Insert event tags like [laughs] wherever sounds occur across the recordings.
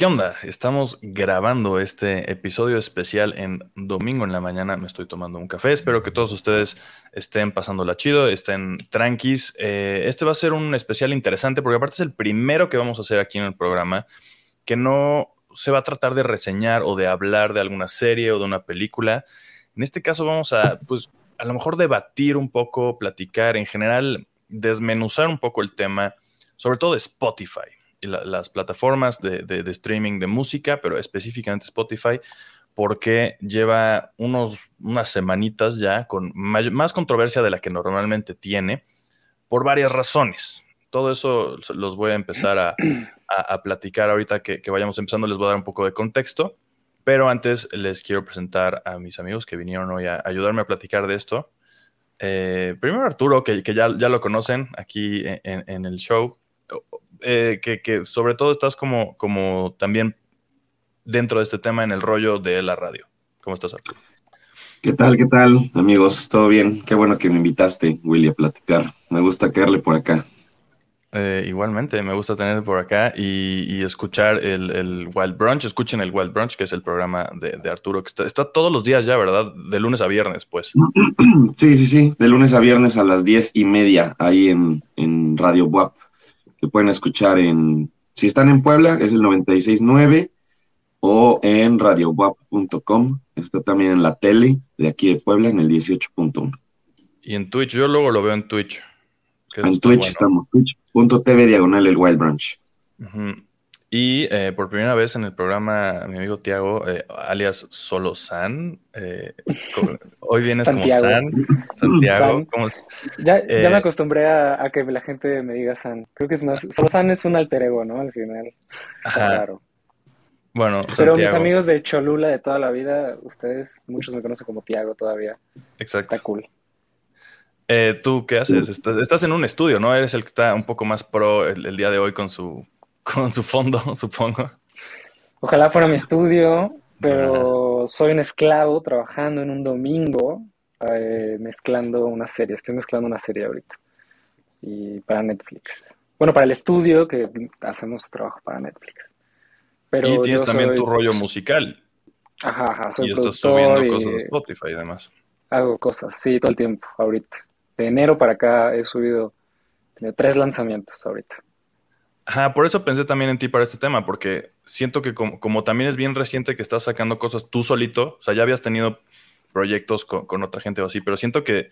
¿qué onda? Estamos grabando este episodio especial en domingo en la mañana. Me estoy tomando un café. Espero que todos ustedes estén pasándola chido, estén tranquis. Eh, este va a ser un especial interesante porque aparte es el primero que vamos a hacer aquí en el programa que no se va a tratar de reseñar o de hablar de alguna serie o de una película. En este caso vamos a, pues, a lo mejor debatir un poco, platicar, en general, desmenuzar un poco el tema, sobre todo de Spotify las plataformas de, streaming de música, pero específicamente Spotify, porque lleva unos, unas semanitas ya con más controversia de la que normalmente tiene, por varias razones. Todo eso los voy a empezar a, platicar ahorita que, vayamos empezando, les voy a dar un poco de contexto, pero antes les quiero presentar a mis amigos que vinieron hoy a ayudarme a platicar de esto. Eh, primero Arturo, que, ya, ya, lo conocen aquí en el show. Eh, que, sobre todo estás como, como también dentro de este tema en el rollo de la radio. ¿Cómo estás, Arturo? ¿Qué tal, qué tal, amigos? ¿Todo bien? Qué bueno que me invitaste, Willy, a platicar. Me gusta caerle por acá. Eh, igualmente, me gusta tener por acá y, escuchar el, Wild Brunch. Escuchen el Wild Brunch, que es el programa de, Arturo, que está, todos los días ya, ¿verdad? De lunes a viernes, pues. [clears throat] Sí, sí, sí, de lunes a viernes a las diez y media, ahí en, en Radio WAP que pueden escuchar en, si están en Puebla, es el 96.9 o en radiowap.com. Está también en la tele de aquí de Puebla en el 18.1. Y en Twitch, yo luego lo veo en Twitch. En Twitch estamos, twitch.tv diagonal el Wild Branch. Y eh, por primera vez en el programa, mi amigo Tiago, eh, alias Solo San, eh, hoy vienes como San, Santiago. Ya, ya, me acostumbré a, que la gente me diga San. Creo que es más, Solo San es un alter ego, ¿no? Al final. Claro. Bueno, Pero mis amigos de Cholula de toda la vida, ustedes, muchos me conocen como Tiago todavía. Exacto. Está cool. ¿Tú qué haces? Estás, en un estudio, ¿no? Eres el que está un poco más pro el día de hoy con su con su fondo, [laughs] supongo. Ojalá fuera mi estudio, pero soy un esclavo trabajando en un domingo, eh, mezclando una serie. Estoy mezclando una serie ahorita. Y para Netflix. Bueno, para el estudio que hacemos trabajo para Netflix. Pero y tienes también tu rollo musical. Ajá, ajá. Soy y estás subiendo cosas de Spotify y demás. Hago cosas, sí, todo el tiempo, ahorita. De enero para acá he subido tres lanzamientos ahorita. Ajá, por eso pensé también en ti para este tema, porque siento que como, también es bien reciente que estás sacando cosas tú solito, o sea, ya habías tenido proyectos con, otra gente o así, pero siento que,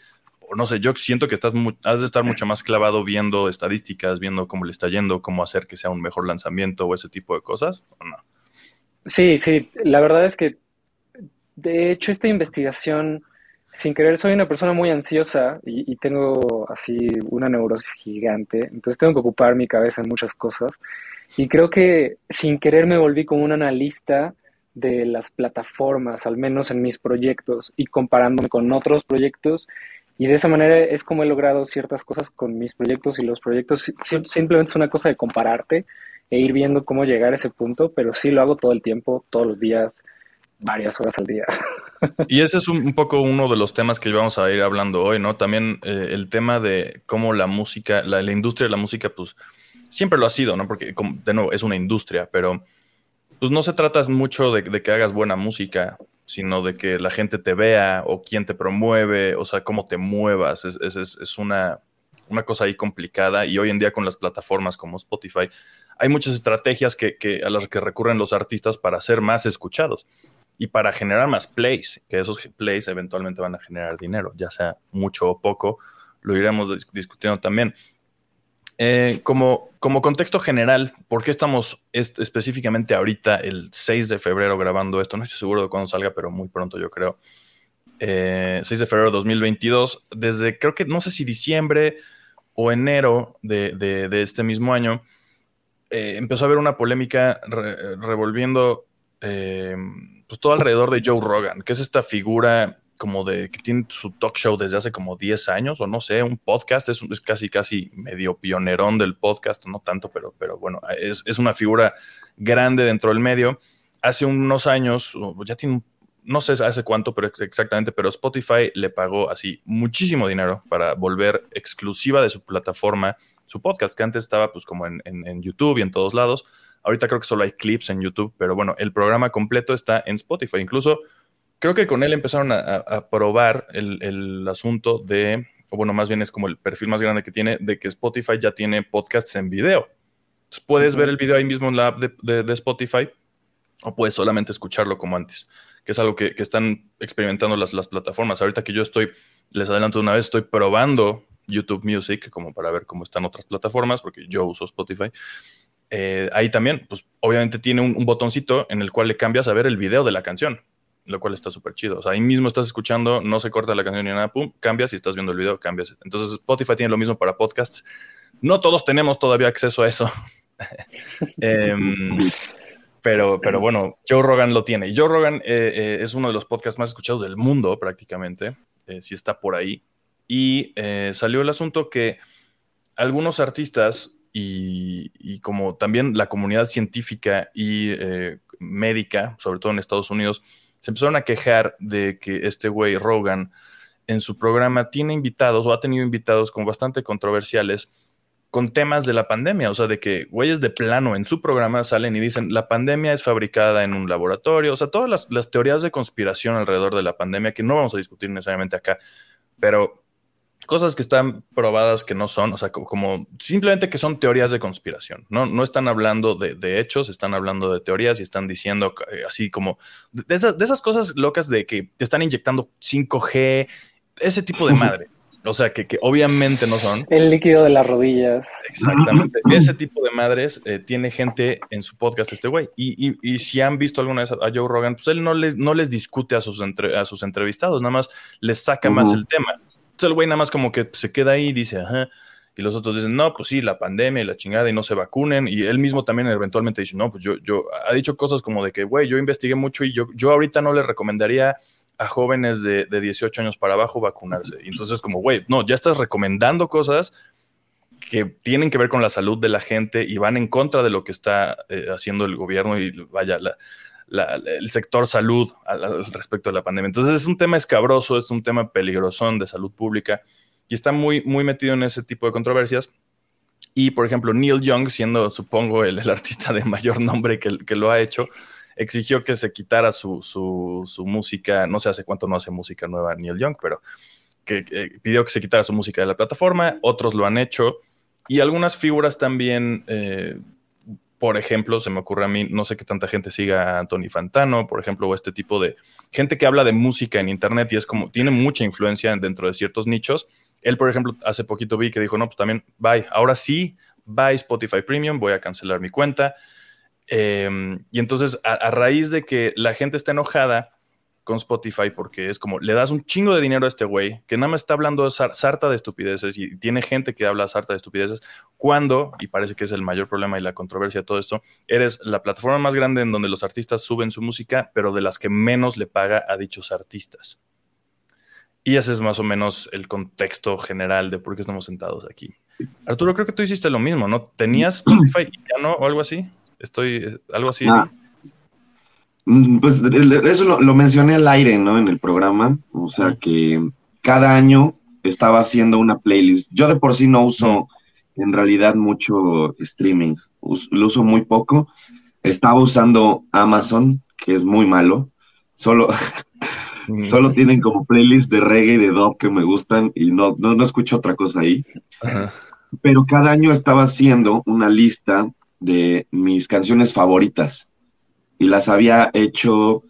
no sé, yo siento que estás has de estar mucho más clavado viendo estadísticas, viendo cómo le está yendo, cómo hacer que sea un mejor lanzamiento o ese tipo de cosas, ¿o no? Sí, sí, la verdad es que, de hecho, esta investigación sin querer soy una persona muy ansiosa y, tengo así una neurosis gigante, entonces tengo que ocupar mi cabeza en muchas cosas. Y creo que sin querer me volví como un analista de las plataformas, al menos en mis proyectos y comparándome con otros proyectos. Y de esa manera es como he logrado ciertas cosas con mis proyectos y los proyectos. Simplemente es una cosa de compararte e ir viendo cómo llegar a ese punto, pero sí lo hago todo el tiempo, todos los días, varias horas al día. [laughs] Y ese es un, poco uno de los temas que vamos a ir hablando hoy, ¿no? También eh, el tema de cómo la música, la, industria de la música, pues siempre lo ha sido, ¿no? Porque, de nuevo, es una industria, pero pues no se trata mucho de, que hagas buena música, sino de que la gente te vea o quién te promueve, o sea, cómo te muevas. Es, es, es una, una cosa ahí complicada y hoy en día con las plataformas como Spotify hay muchas estrategias que, a las que recurren los artistas para ser más escuchados y para generar más plays, que esos plays eventualmente van a generar dinero, ya sea mucho o poco, lo iremos discutiendo también. Eh, como, como contexto general, ¿por qué estamos específicamente ahorita, el 6 de febrero, grabando esto? No estoy seguro de cuándo salga, pero muy pronto yo creo. 6 eh, de febrero de 2022, desde creo que no sé si diciembre o enero de, este mismo año, eh, empezó a haber una polémica revolviendo pues todo alrededor de Joe Rogan, que es esta figura como de que tiene su talk show desde hace como 10 años o no sé, un podcast, es, es casi casi medio pionerón del podcast, no tanto, pero, pero bueno, es, es, una figura grande dentro del medio. Hace unos años, ya tiene, no sé hace cuánto, pero exactamente, pero Spotify le pagó así muchísimo dinero para volver exclusiva de su plataforma su podcast, que antes estaba pues como en, en, YouTube y en todos lados. Ahorita creo que solo hay clips en YouTube, pero bueno, el programa completo está en Spotify. Incluso creo que con él empezaron a, probar el, el, asunto de, o bueno, más bien es como el perfil más grande que tiene, de que Spotify ya tiene podcasts en video. puedes ver el video ahí mismo en la app de, de, Spotify o puedes solamente escucharlo como antes, que es algo que, que están experimentando las, las, plataformas. Ahorita que yo estoy, les adelanto una vez, estoy probando YouTube Music como para ver cómo están otras plataformas, porque yo uso Spotify. Eh, ahí también, pues obviamente tiene un, un, botoncito en el cual le cambias a ver el video de la canción lo cual está súper chido. O sea, ahí mismo estás escuchando, no se corta la canción ni nada, pum, cambias y estás viendo el video, cambias. Entonces Spotify tiene lo mismo para podcasts. No todos tenemos todavía acceso a eso. [laughs] Em, pero, pero bueno, Joe Rogan lo tiene. Joe Rogan eh, eh, es uno de los podcasts más escuchados del mundo prácticamente, si está por ahí. Y salió el asunto que algunos artistas y, como también la comunidad científica y médica, sobre todo en Estados Unidos, se empezaron a quejar de que este güey Rogan en su programa tiene invitados o ha tenido invitados como bastante controversiales con temas de la pandemia, o sea, de que güeyes de plano en su programa salen y dicen, la pandemia es fabricada en un laboratorio, o sea, todas las teorías de conspiración alrededor de la pandemia que no vamos a discutir necesariamente acá, pero cosas que están probadas que no son, o sea, como, simplemente que son teorías de conspiración, no, no están hablando de, hechos, están hablando de teorías y están diciendo eh, así como de esas, de esas cosas locas de que te están inyectando 5G, ese tipo de madre. O sea, que, obviamente no son. El líquido de las rodillas. Exactamente. Ese tipo de madres eh, tiene gente en su podcast, este güey. Y, y, si han visto alguna vez a Joe Rogan, pues él no les, no les discute a sus, a sus entrevistados, nada más les saca más el tema. Entonces el güey nada más como que se queda ahí y dice, ajá. Y los otros dicen, no, pues sí, la pandemia y la chingada y no se vacunen. Y él mismo también eventualmente dice, no, pues yo, yo, ha dicho cosas como de que, güey, yo investigué mucho y yo, yo ahorita no le recomendaría a jóvenes de, de 18 años para abajo vacunarse. Y entonces como, güey, no, ya estás recomendando cosas que tienen que ver con la salud de la gente y van en contra de lo que está eh, haciendo el gobierno y vaya, la, el sector salud al, respecto de la pandemia. Entonces es un tema escabroso, es un tema peligrosón de salud pública y está muy, muy metido en ese tipo de controversias. Y, por ejemplo, Neil Young, siendo, supongo, el, artista de mayor nombre que, que, lo ha hecho, exigió que se quitara su, su, música, no sé hace cuánto no hace música nueva Neil Young, pero que, pidió que se quitara su música de la plataforma, otros lo han hecho, y algunas figuras también eh, por ejemplo, se me ocurre a mí, no sé qué tanta gente siga a Anthony Fantano, por ejemplo, o este tipo de gente que habla de música en Internet y es como, tiene mucha influencia dentro de ciertos nichos. Él, por ejemplo, hace poquito vi que dijo, no, pues también, bye, ahora sí, bye Spotify Premium, voy a cancelar mi cuenta. Em, y entonces, a raíz de que la gente está enojada, con Spotify porque es como, le das un chingo de dinero a este güey que nada más está hablando sarta de estupideces y tiene gente que habla sarta de estupideces, cuando, y parece que es el mayor problema y la controversia de todo esto, eres la plataforma más grande en donde los artistas suben su música, pero de las que menos le paga a dichos artistas. Y ese es más o menos el contexto general de por qué estamos sentados aquí. Arturo, creo que tú hiciste lo mismo, ¿no? ¿Tenías [clears throat] Spotify y ya no? ¿O algo así? Estoy, algo así. Ah, pues eso lo, mencioné al aire, ¿no? En el programa. O sea que cada año estaba haciendo una playlist. Yo de por sí no uso en realidad mucho streaming. lo uso muy poco. Estaba usando Amazon, que es muy malo. Solo, [laughs] solo tienen como playlist de reggae y de dub que me gustan y no, no, no escucho otra cosa ahí. Pero cada año estaba haciendo una lista de mis canciones favoritas y las había hecho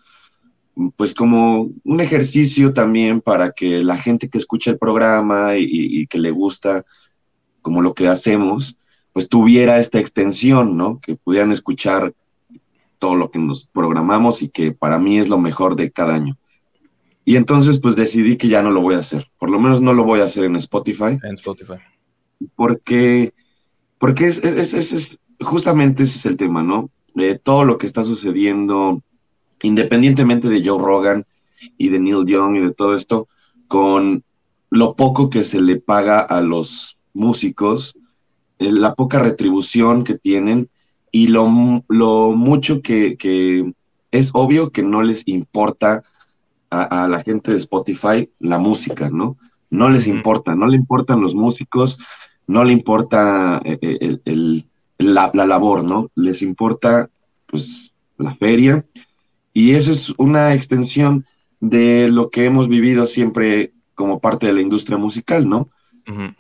pues como un ejercicio también para que la gente que escucha el programa y, que le gusta como lo que hacemos, pues tuviera esta extensión, ¿no? Que pudieran escuchar todo lo que nos programamos y que para mí es lo mejor de cada año. Y entonces pues decidí que ya no lo voy a hacer, por lo menos no lo voy a hacer en Spotify. En Spotify. Porque, porque es, es, es justamente ese es el tema, ¿no? Todo lo que está sucediendo, independientemente de Joe Rogan y de Neil Young y de todo esto, con lo poco que se le paga a los músicos, eh, la poca retribución que tienen y lo, mucho que, es obvio que no les importa a, la gente de Spotify la música, ¿no? No les importa, no le importan los músicos, no le importa eh, la, la, labor, ¿no? Les importa, pues, la feria. Y esa es una extensión de lo que hemos vivido siempre como parte de la industria musical, ¿no?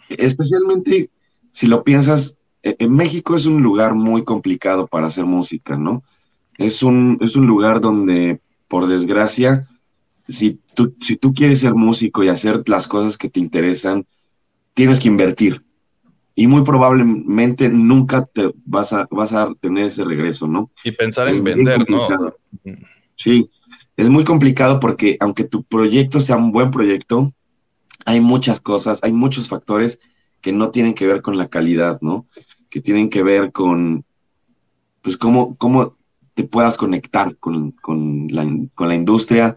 Especialmente si lo piensas, e, en México es un lugar muy complicado para hacer música, ¿no? Es un, es un lugar donde, por desgracia, si tú, si tú quieres ser músico y hacer las cosas que te interesan, tienes que invertir. Y muy probablemente nunca te vas a, vas a tener ese regreso, ¿no? Y pensar en vender, ¿no? Sí, es muy complicado porque aunque tu proyecto sea un buen proyecto, hay muchas cosas, hay muchos factores que no tienen que ver con la calidad, ¿no? Que tienen que ver con, pues, cómo, cómo te puedas conectar con, la, industria,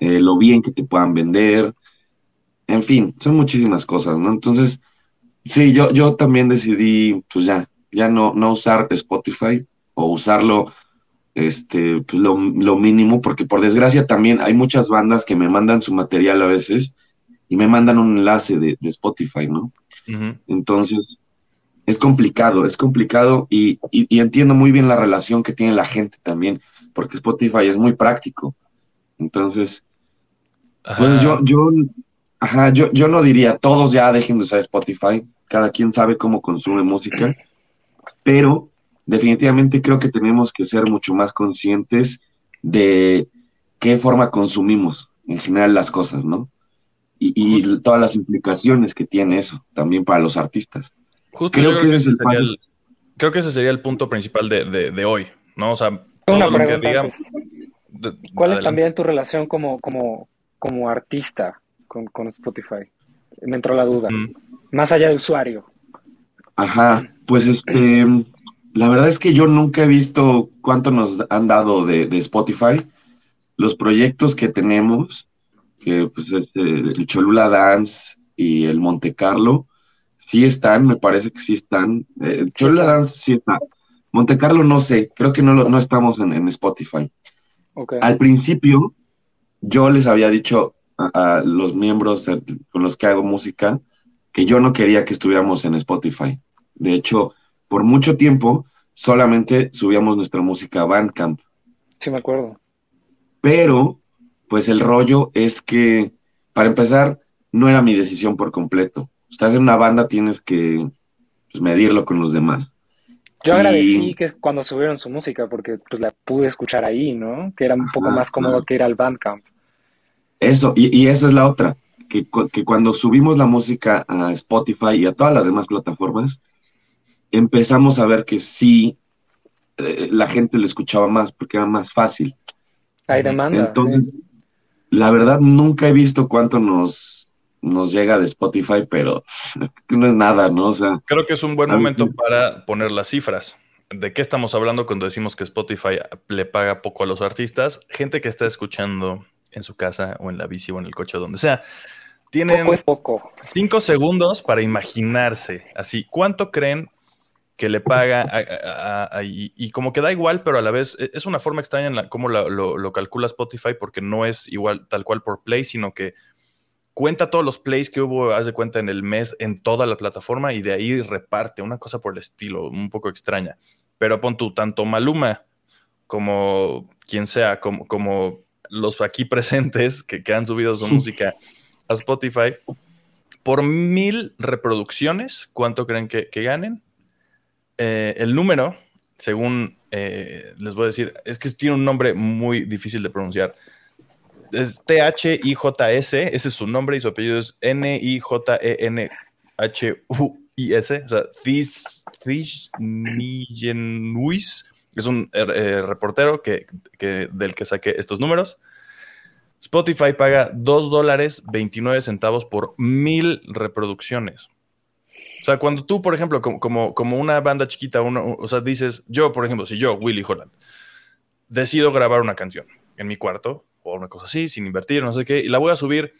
eh, lo bien que te puedan vender, en fin, son muchísimas cosas, ¿no? Entonces, sí, yo, yo también decidí, pues ya, ya no, no usar Spotify o usarlo este, pues, lo, mínimo, porque por desgracia también hay muchas bandas que me mandan su material a veces y me mandan un enlace de, Spotify, ¿no? Entonces, es complicado, es complicado y, entiendo muy bien la relación que tiene la gente también, porque Spotify es muy práctico. Entonces, pues yo, yo, ajá, yo, yo no diría, todos ya dejen de usar Spotify, cada quien sabe cómo consume música, pero definitivamente creo que tenemos que ser mucho más conscientes de qué forma consumimos en general las cosas, ¿no? Y, todas las implicaciones que tiene eso también para los artistas. Justo creo, que, ese sería el, creo que ese sería el punto principal de, hoy, ¿no? O sea, todo lo que digamos. ¿Cuál es también tu relación como, como, como artista con, Spotify? Me entró la duda. Más allá de usuario. Ajá, pues este la verdad es que yo nunca he visto cuánto nos han dado de, Spotify. Los proyectos que tenemos, que pues, el Cholula Dance y el Monte Carlo, sí están, me parece que sí están. Eh, Cholula Dance sí está. Monte Carlo no sé, creo que no, no estamos en, Spotify. Al principio, yo les había dicho a, los miembros con los que hago música que yo no quería que estuviéramos en Spotify. De hecho, por mucho tiempo solamente subíamos nuestra música a Bandcamp. Sí, me acuerdo. Pero, pues el rollo es que, para empezar, no era mi decisión por completo. Estás en una banda, tienes que pues, medirlo con los demás. Yo agradecí que cuando subieron su música, porque pues la pude escuchar ahí, ¿no? Que era un poco más cómodo que ir al Bandcamp. Eso, y, y esa es la otra, que, que, cuando subimos la música a Spotify y a todas las demás plataformas, empezamos a ver que sí eh, la gente lo escuchaba más porque era más fácil. Hay demanda. Entonces, la verdad nunca he visto cuánto nos, nos llega de Spotify, pero [laughs] no es nada, ¿no? O sea, creo que es un buen momento para poner las cifras. ¿De qué estamos hablando cuando decimos que Spotify le paga poco a los artistas? Gente que está escuchando en su casa o en la bici o en el coche o donde sea. Tienen poco es poco. cinco segundos para imaginarse así. ¿Cuánto creen que le paga y, como que da igual, pero a la vez e, es una forma extraña en la, cómo lo, calcula Spotify porque no es igual tal cual por play, sino que cuenta todos los plays que hubo, haz de cuenta, en el mes en toda la plataforma y de ahí reparte, una cosa por el estilo, un poco extraña. Pero pon tú, tanto Maluma como quien sea, como, como los aquí presentes que, han subido su música a Spotify, por mil reproducciones, ¿cuánto creen que ganen? Eh, el número, según eh, les voy a decir, es que tiene un nombre muy difícil de pronunciar. Es T-H-I-J-S, ese es su nombre y su apellido es N-I-J-E-N-H-U-I-S, o sea, Thish es un eh, reportero que, del que saqué estos números. Spotify paga 2 dólares 29 centavos por mil reproducciones. O sea, cuando tú, por ejemplo, como, como, una banda chiquita, uno, o sea, dices, yo, por ejemplo, si yo, Willy Holland, decido grabar una canción en mi cuarto o una cosa así, sin invertir, no sé qué, y la voy a subir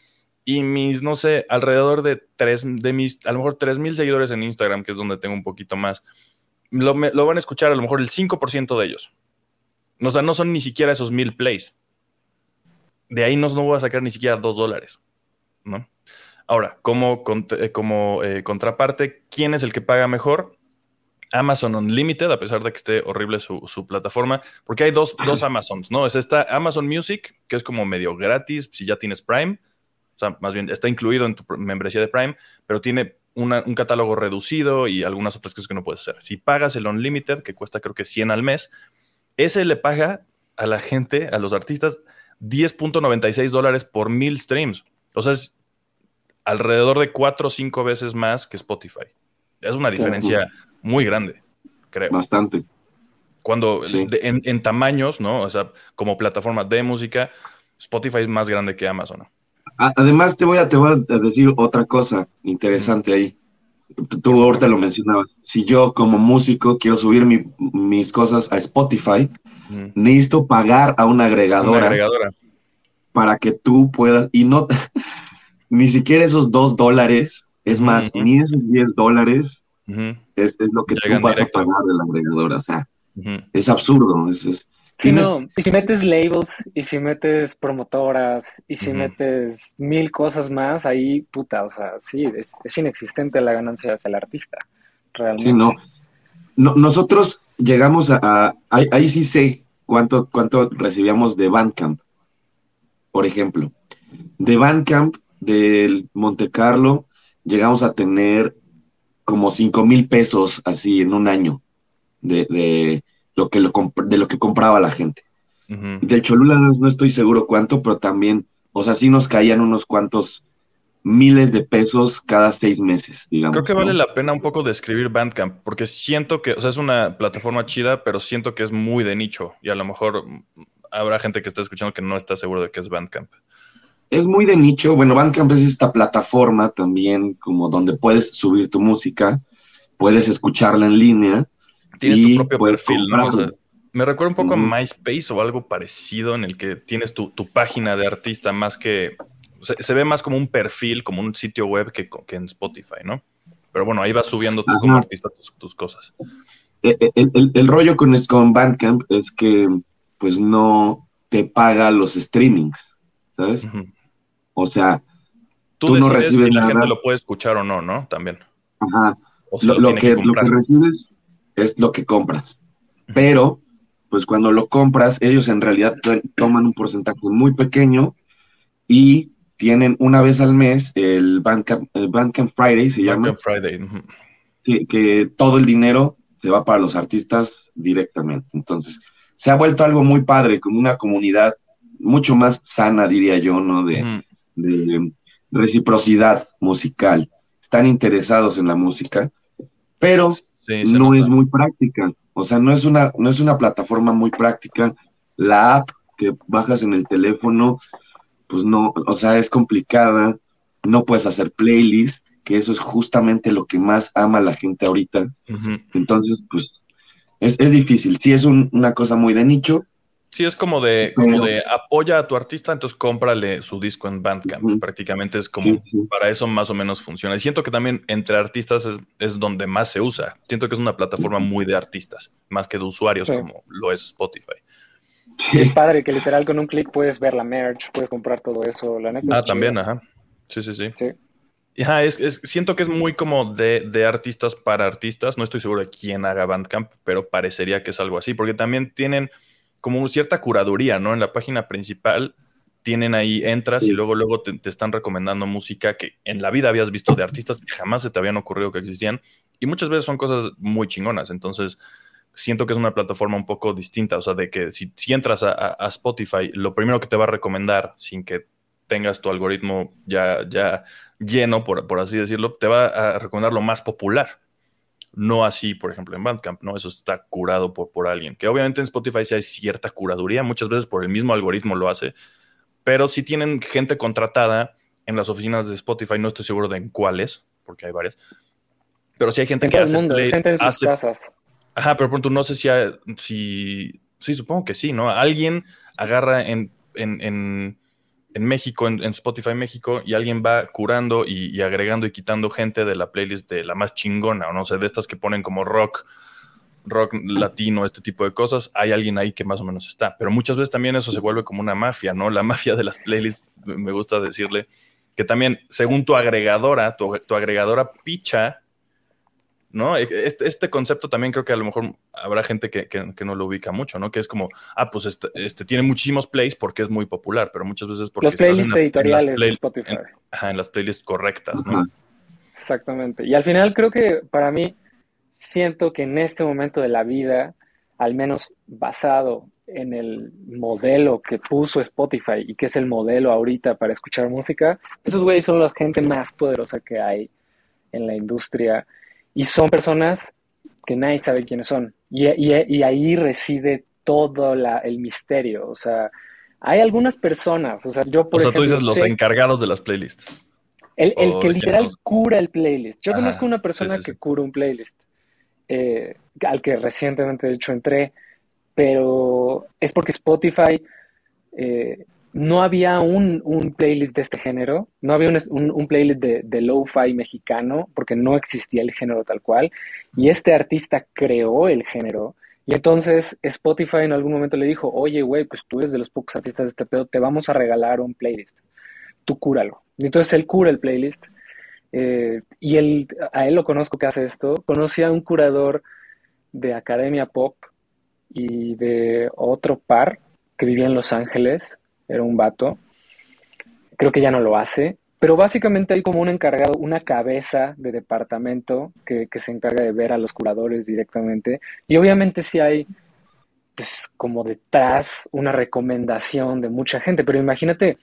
y mis, no sé, alrededor de tres, de mis, a mejor tres mil seguidores en Instagram, que es donde tengo un poquito más, lo, lo van a escuchar a lo mejor el 5% de ellos. O sea, no son ni siquiera esos mil plays. De ahí no, no voy a sacar ni siquiera dos dólares, ¿no? Ahora, como, eh, como eh, contraparte, ¿quién es el que paga mejor? Amazon Unlimited, a pesar de que esté horrible su, plataforma, porque hay dos, dos, Amazons, ¿no? Es esta Amazon Music, que es como medio gratis si ya tienes Prime, o sea, más bien está incluido en tu membresía de Prime, pero tiene un catálogo reducido y algunas otras cosas que no puedes hacer. Si pagas el Unlimited, que cuesta creo que 100 al mes, ese le paga a la gente, a los artistas, 10.96 dólares por mil streams. O sea, es alrededor de cuatro o cinco veces más que Spotify. Es una diferencia muy grande, creo. Bastante. Cuando en, tamaños, ¿no? O sea, como plataforma de música, Spotify es más grande que Amazon. Además, te voy, a, te voy a decir otra cosa interesante ahí. Tú ahorita lo mencionabas. Si yo como músico quiero subir mis cosas a Spotify, necesito pagar a una agregadora, una agregadora, para que tú puedas, y no, [laughs] ni siquiera esos dos dólares, es más, ni esos diez dólares es, lo que tú vas a pagar de la agregadora. O sea, es absurdo. Es, Sí, no, y si metes labels, y si metes promotoras, y si metes mil cosas más, ahí, puta, o sea, sí, es, inexistente la ganancia hacia el artista, realmente. Sí, no. no nosotros llegamos a, ahí, sí sé cuánto, cuánto recibíamos de Bandcamp, por ejemplo. De Bandcamp del Monte Carlo llegamos a tener como cinco mil pesos así en un año de, de lo que lo de lo que compraba la gente. Del Cholula no, estoy seguro cuánto, pero también, o sea, sí nos caían unos cuantos miles de pesos cada seis meses, digamos. Creo que vale la pena un poco describir Bandcamp, porque siento que, o sea, es una plataforma chida, pero siento que es muy de nicho y a lo mejor habrá gente que está escuchando que no está seguro de que es Bandcamp es muy de nicho. Bueno, Bandcamp es esta plataforma también como donde puedes subir tu música, puedes escucharla en línea. Tienes tu propio perfil, ¿no? me recuerda un poco a MySpace o algo parecido en el que tienes tu, página de artista más que... Se, ve más como un perfil, como un sitio web que, en Spotify, ¿no? Pero bueno, ahí vas subiendo tú como artista tus, cosas. E, e, el, rollo con, con Bandcamp es que pues no te paga los streamings, ¿sabes? O sea, tú, no recibes si la gente lo puede escuchar o no, ¿no? También. Ajá. lo, que, lo, que, recibes es lo que compras. Pero, pues cuando lo compras, ellos en realidad toman un porcentaje muy pequeño y tienen una vez al mes el Bandcamp, el Friday, se llama. Friday. que, que todo el dinero se va para los artistas directamente. Entonces, se ha vuelto algo muy padre, como una comunidad mucho más sana, diría yo, ¿no? De, de reciprocidad musical. Están interesados en la música, pero no es muy práctica. O sea, no es, una, no es una plataforma muy práctica. La app que bajas en el teléfono, pues no, o sea, es complicada. No puedes hacer playlist, que eso es justamente lo que más ama la gente ahorita. Entonces, pues, es, es, difícil. Sí, es una cosa muy de nicho, Sí, es como de, como de apoya a tu artista, entonces cómprale su disco en Bandcamp. Prácticamente es como para eso más o menos funciona. Y siento que también entre artistas es, donde más se usa. Siento que es una plataforma muy de artistas, más que de usuarios como lo es Spotify. es padre que literal con un clic puedes ver la merch, puedes comprar todo eso. La ah, también, ajá. Sí, sí, sí. sí. Ajá, es, siento que es muy como de, de, artistas para artistas. No estoy seguro de quién haga Bandcamp, pero parecería que es algo así, porque también tienen como cierta curaduría, ¿no? En la página principal tienen ahí, entras y luego, luego te, están recomendando música que en la vida habías visto de artistas que jamás se te habían ocurrido que existían. Y muchas veces son cosas muy chingonas. Entonces, siento que es una plataforma un poco distinta. O sea, de que si, si entras a, Spotify, lo primero que te va a recomendar, sin que tengas tu algoritmo ya, ya lleno, por, por así decirlo, te va a recomendar lo más popular. No así, por ejemplo, en Bandcamp, ¿no? Eso está curado por, por alguien. Que obviamente en Spotify sí hay cierta curaduría, muchas veces por el mismo algoritmo lo hace, pero si tienen gente contratada en las oficinas de Spotify, no estoy seguro de en cuáles, porque hay varias. Pero si hay gente que hace, mundo, gente en sus casas. Ajá, pero pronto no sé si, si, sí, supongo que sí, ¿no? Alguien agarra en, en en México, en, Spotify México, y alguien va curando y, agregando y quitando gente de la playlist de la más chingona, o no sé, de estas que ponen como rock, rock latino, este tipo de cosas, hay alguien ahí que más o menos está. Pero muchas veces también eso se vuelve como una mafia, ¿no? La [laughs] mafia de las playlists, me gusta decirle, que también, según tu agregadora, tu, agregadora picha, ¿no? E, este, este, concepto también creo que a lo mejor habrá gente que, no lo ubica mucho, ¿no? Que es como, ah, pues este, este, tiene muchísimos plays porque es muy popular, pero muchas veces porque... Los playlists editoriales de Spotify. ajá, en las playlists correctas, ¿no? Exactamente. Y al final creo que para mí, siento que en este momento de la vida, al menos basado en el modelo que puso Spotify y que es el modelo ahorita para escuchar música, esos güeyes son la gente más poderosa que hay en la industria y son personas que nadie sabe quiénes son. Y, ahí reside todo el misterio. O sea, hay algunas personas, o sea, yo por O sea, tú dices los encargados de las playlists. El, que literal cura el playlist. Yo conozco una persona que cura un playlist, eh, al que recientemente de hecho entré pero es porque Spotify eh, no había un, playlist de este género, no había un, playlist de, de lo-fi mexicano, porque no existía el género tal cual, y este artista creó el género, y entonces Spotify en algún momento le dijo, oye, güey, pues tú eres de los pocos artistas de este pedo, te vamos a regalar un playlist, tú cúralo. Y entonces él cura el playlist, eh, y él, a él lo conozco que hace esto, conocí a un curador de Academia Pop, y de otro par que vivía en Los Ángeles, era un vato. Creo que ya no lo hace, pero básicamente hay como un encargado, una cabeza de departamento que, se encarga de ver a los curadores directamente. Y obviamente sí hay, pues como detrás, una recomendación de mucha gente, pero imagínate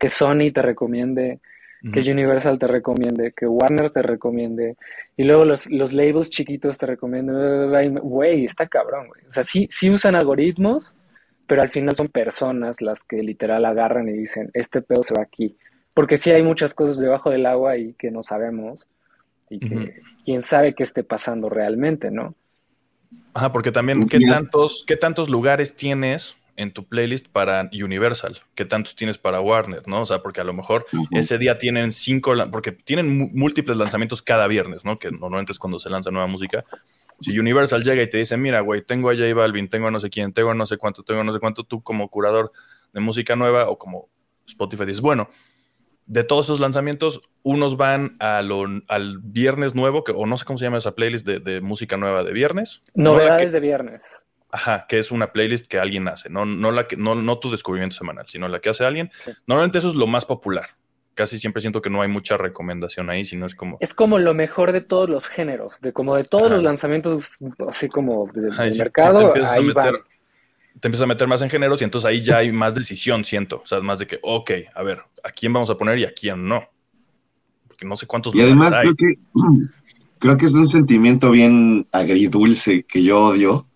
que Sony te recomiende que Universal te recomiende, que Warner te recomiende, y luego los, los labels chiquitos te recomienden, güey, está cabrón, güey. O sea, sí, sí usan algoritmos, pero al final son personas las que literal agarran y dicen, este pedo se va aquí. Porque sí hay muchas cosas debajo del agua y que no sabemos, y que quién sabe qué esté pasando realmente, ¿no? Ajá, porque también, ¿qué tantos, qué tantos lugares tienes en tu playlist para Universal, que tantos tienes para Warner, ¿no? O sea, porque a lo mejor ese día tienen cinco, porque tienen múltiples lanzamientos cada viernes, ¿no? Que normalmente es cuando se lanza nueva música. Si Universal llega y te dice, mira, güey, tengo a J Balvin, tengo a no sé quién, tengo a no sé cuánto, tengo a no sé cuánto, tú como curador de música nueva o como Spotify dices, bueno, de todos esos lanzamientos, unos van al viernes nuevo, que, o no sé cómo se llama esa playlist de, música nueva de viernes. Novedades de viernes. Ajá, que es una playlist que alguien hace, no, no, la que, no, no tu descubrimiento semanal, sino la que hace alguien. Normalmente eso es lo más popular. Casi siempre siento que no hay mucha recomendación ahí, sino es como... Es como lo mejor de todos los géneros, de como de todos los lanzamientos, así como del mercado, te ahí a Te empiezas a meter más en géneros y entonces ahí ya hay más decisión, siento. O sea, más de que, ok, a ver, ¿a quién vamos a poner y a quién no? Porque no sé cuántos Y además creo que, [clears throat] creo que es un sentimiento bien agridulce que yo odio,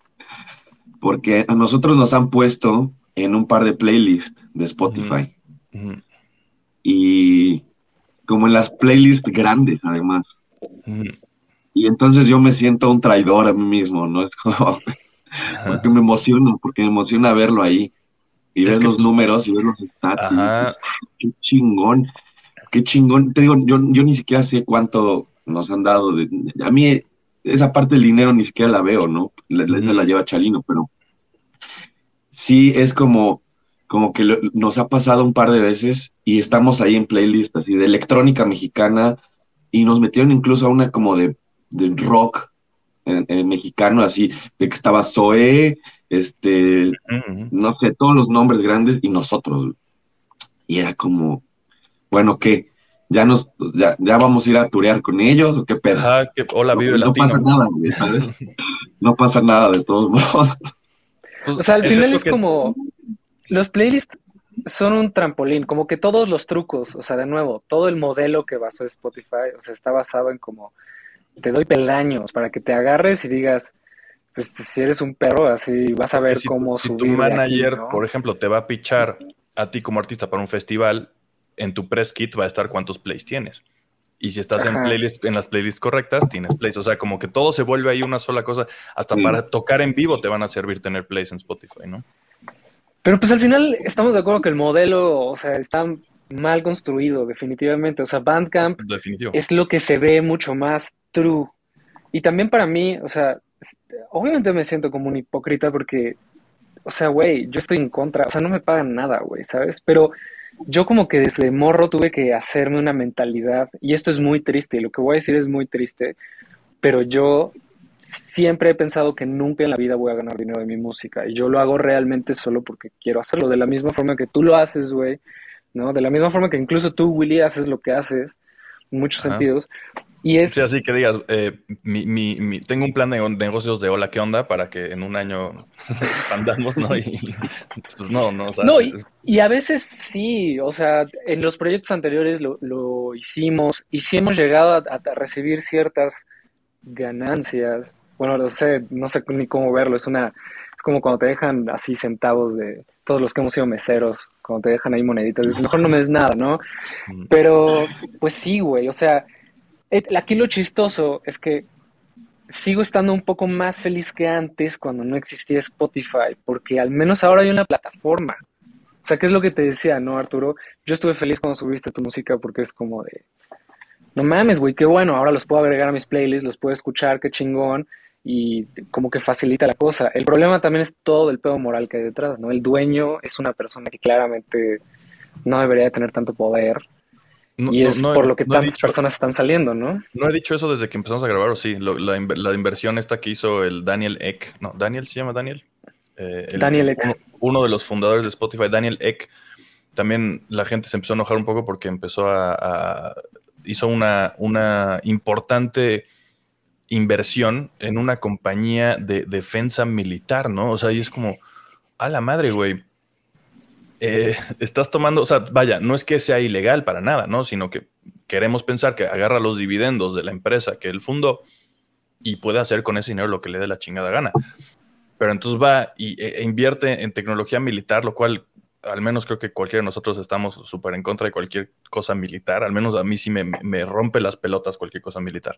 porque a nosotros nos han puesto en un par de playlists de Spotify. Y como en las playlists grandes, además. Y entonces yo me siento un traidor a mí mismo, ¿no? Es como, [laughs] porque me emociona, porque me emociona verlo ahí. Y ver los números y ver los stats. Qué chingón, qué chingón. Te digo, yo, yo ni siquiera sé cuánto nos han dado. De, a mí esa parte del dinero ni siquiera la veo, ¿no? La, la lleva Chalino, pero sí es como, como que nos ha pasado un par de veces y estamos ahí en playlist así de electrónica mexicana y nos metieron incluso a una como de, rock mexicano, así, de que estaba Zoe, este, no sé, todos los nombres grandes y nosotros. Y era como, bueno, ¿qué? ya nos, ya, ya, vamos a ir a turear con ellos, o qué pedo. hola, vive no, pasa nada, [laughs] no pasa nada de todos modos. Pues, o sea, al final es como, los playlists son un trampolín, como que todos los trucos, o sea, de nuevo, todo el modelo que basó Spotify, o sea, está basado en como, te doy peldaños para que te agarres y digas, pues si eres un perro, así vas a ver cómo si tu manager, por ejemplo, te va a pichar a ti como artista para un festival, en tu press kit va a estar cuántos plays tienes. Y si estás en playlist, en las playlists correctas, tienes plays. O sea, como que todo se vuelve ahí una sola cosa. Hasta para tocar en vivo te van a servir tener plays en Spotify, ¿no? Pero pues al final estamos de acuerdo que el modelo, o sea, está mal construido, definitivamente. O sea, Bandcamp es lo que se ve mucho más true. Y también para mí, o sea, obviamente me siento como un hipócrita porque, o sea, güey, yo estoy en contra, o sea, no me pagan nada, güey, ¿sabes? Pero yo como que desde morro tuve que hacerme una mentalidad, y esto es muy triste, y lo que voy a decir es muy triste, pero yo siempre he pensado que nunca en la vida voy a ganar dinero de mi música, y yo lo hago realmente solo porque quiero hacerlo, de la misma forma que tú lo haces, güey, ¿no? De la misma forma que incluso tú, Willy, haces lo que haces, en muchos sentidos, y es... Sí, así que digas, eh, mi, mi, tengo un plan de negocios de hola, ¿qué onda? Para que en un año [laughs] expandamos, ¿no? Y [laughs] pues no, no. O no, y, a veces sí, o sea, en los proyectos anteriores lo, lo hicimos y sí hemos llegado a, recibir ciertas ganancias. Bueno, no sé, no sé ni cómo verlo, es una... Es como cuando te dejan así centavos de todos los que hemos sido meseros, cuando te dejan ahí moneditas, dices, mejor no me des nada, ¿no? Pero, pues sí, güey, o sea, Aquí lo chistoso es que sigo estando un poco más feliz que antes cuando no existía Spotify, porque al menos ahora hay una plataforma. O sea, ¿qué es lo que te decía, no, Arturo? Yo estuve feliz cuando subiste tu música porque es como de, no mames, güey, qué bueno, ahora los puedo agregar a mis playlists, los puedo escuchar, qué chingón, y como que facilita la cosa. El problema también es todo el pedo moral que hay detrás, ¿no? El dueño es una persona que claramente no debería de tener tanto poder y es por lo que tantas personas están saliendo, ¿no? No he dicho eso desde que empezamos a grabar, o sí, la, inversión esta que hizo el Daniel Eck, no, Daniel se llama Daniel. Eh, Daniel Eck. Uno, de los fundadores de Spotify, Daniel Eck, también la gente se empezó a enojar un poco porque empezó a, hizo una, una importante inversión en una compañía de defensa militar, ¿no? O sea, y es como, a la madre, güey eh, [laughs] estás tomando, o sea, vaya, no es que sea ilegal para nada, ¿no? Sino que queremos pensar que agarra los dividendos de la empresa que él fundó y puede hacer con ese dinero lo que le dé la chingada gana. Pero entonces va y, e, e invierte en tecnología militar, lo cual al menos creo que cualquiera de nosotros estamos súper en contra de cualquier cosa militar. Al menos a mí sí me, me rompe las pelotas cualquier cosa militar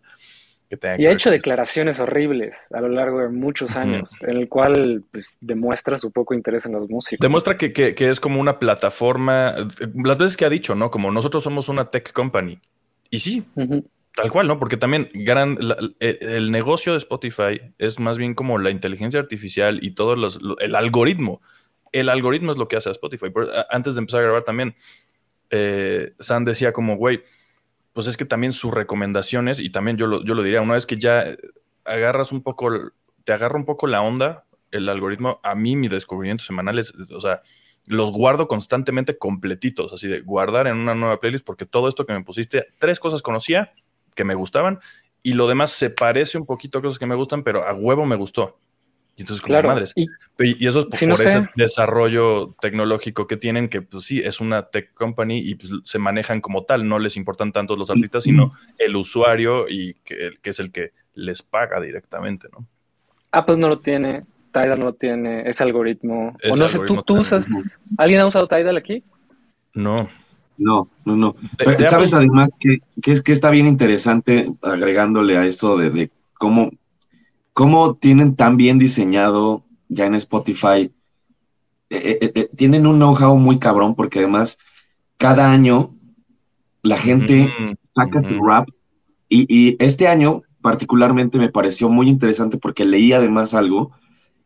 y ha hecho declaraciones horribles a lo largo de muchos años, en el cual pues, demuestra su poco interés en los músicos. Demuestra que, es como una plataforma, las veces que ha dicho, ¿no? Como nosotros somos una tech company. Y sí, tal cual, ¿no? Porque también gran, e, el, negocio de Spotify es más bien como la inteligencia artificial y todo los, el algoritmo. El algoritmo es lo que hace a Spotify. antes de empezar a grabar también, eh, Sam decía como, güey, pues es que también sus recomendaciones, y también yo lo, yo lo diría, una vez que ya agarras un poco, te agarra un poco la onda, el algoritmo, a mí mis descubrimientos semanales, o sea, los guardo constantemente completitos, así de guardar en una nueva playlist, porque todo esto que me pusiste, tres cosas conocía que me gustaban, y lo demás se parece un poquito a cosas que me gustan, pero a huevo me gustó. Y entonces, como madres. Y, eso es por, ese desarrollo tecnológico que tienen, que pues sí, es una tech company y pues, se manejan como tal. No les importan tanto los artistas, sino el usuario y que, que es el que les paga directamente, ¿no? Apple no lo tiene, Tidal no lo tiene, ese algoritmo. o no sé, ¿tú, usas. ¿Alguien ha usado Tidal aquí? No. No, no, no. ¿Sabes además que, es que está bien interesante agregándole a eso de, de cómo cómo tienen tan bien diseñado ya en Spotify. Eh, eh, eh, tienen un know-how muy cabrón porque además cada año la gente saca su rap. Y, este año particularmente me pareció muy interesante porque leí además algo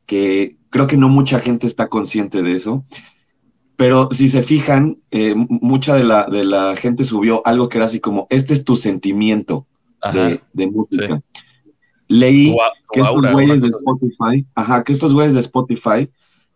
que creo que no mucha gente está consciente de eso. Pero si se fijan, mucha de la, de la gente subió algo que era así como, este es tu sentimiento de, música leí que estos güeyes de Spotify, ajá, que estos güeyes de Spotify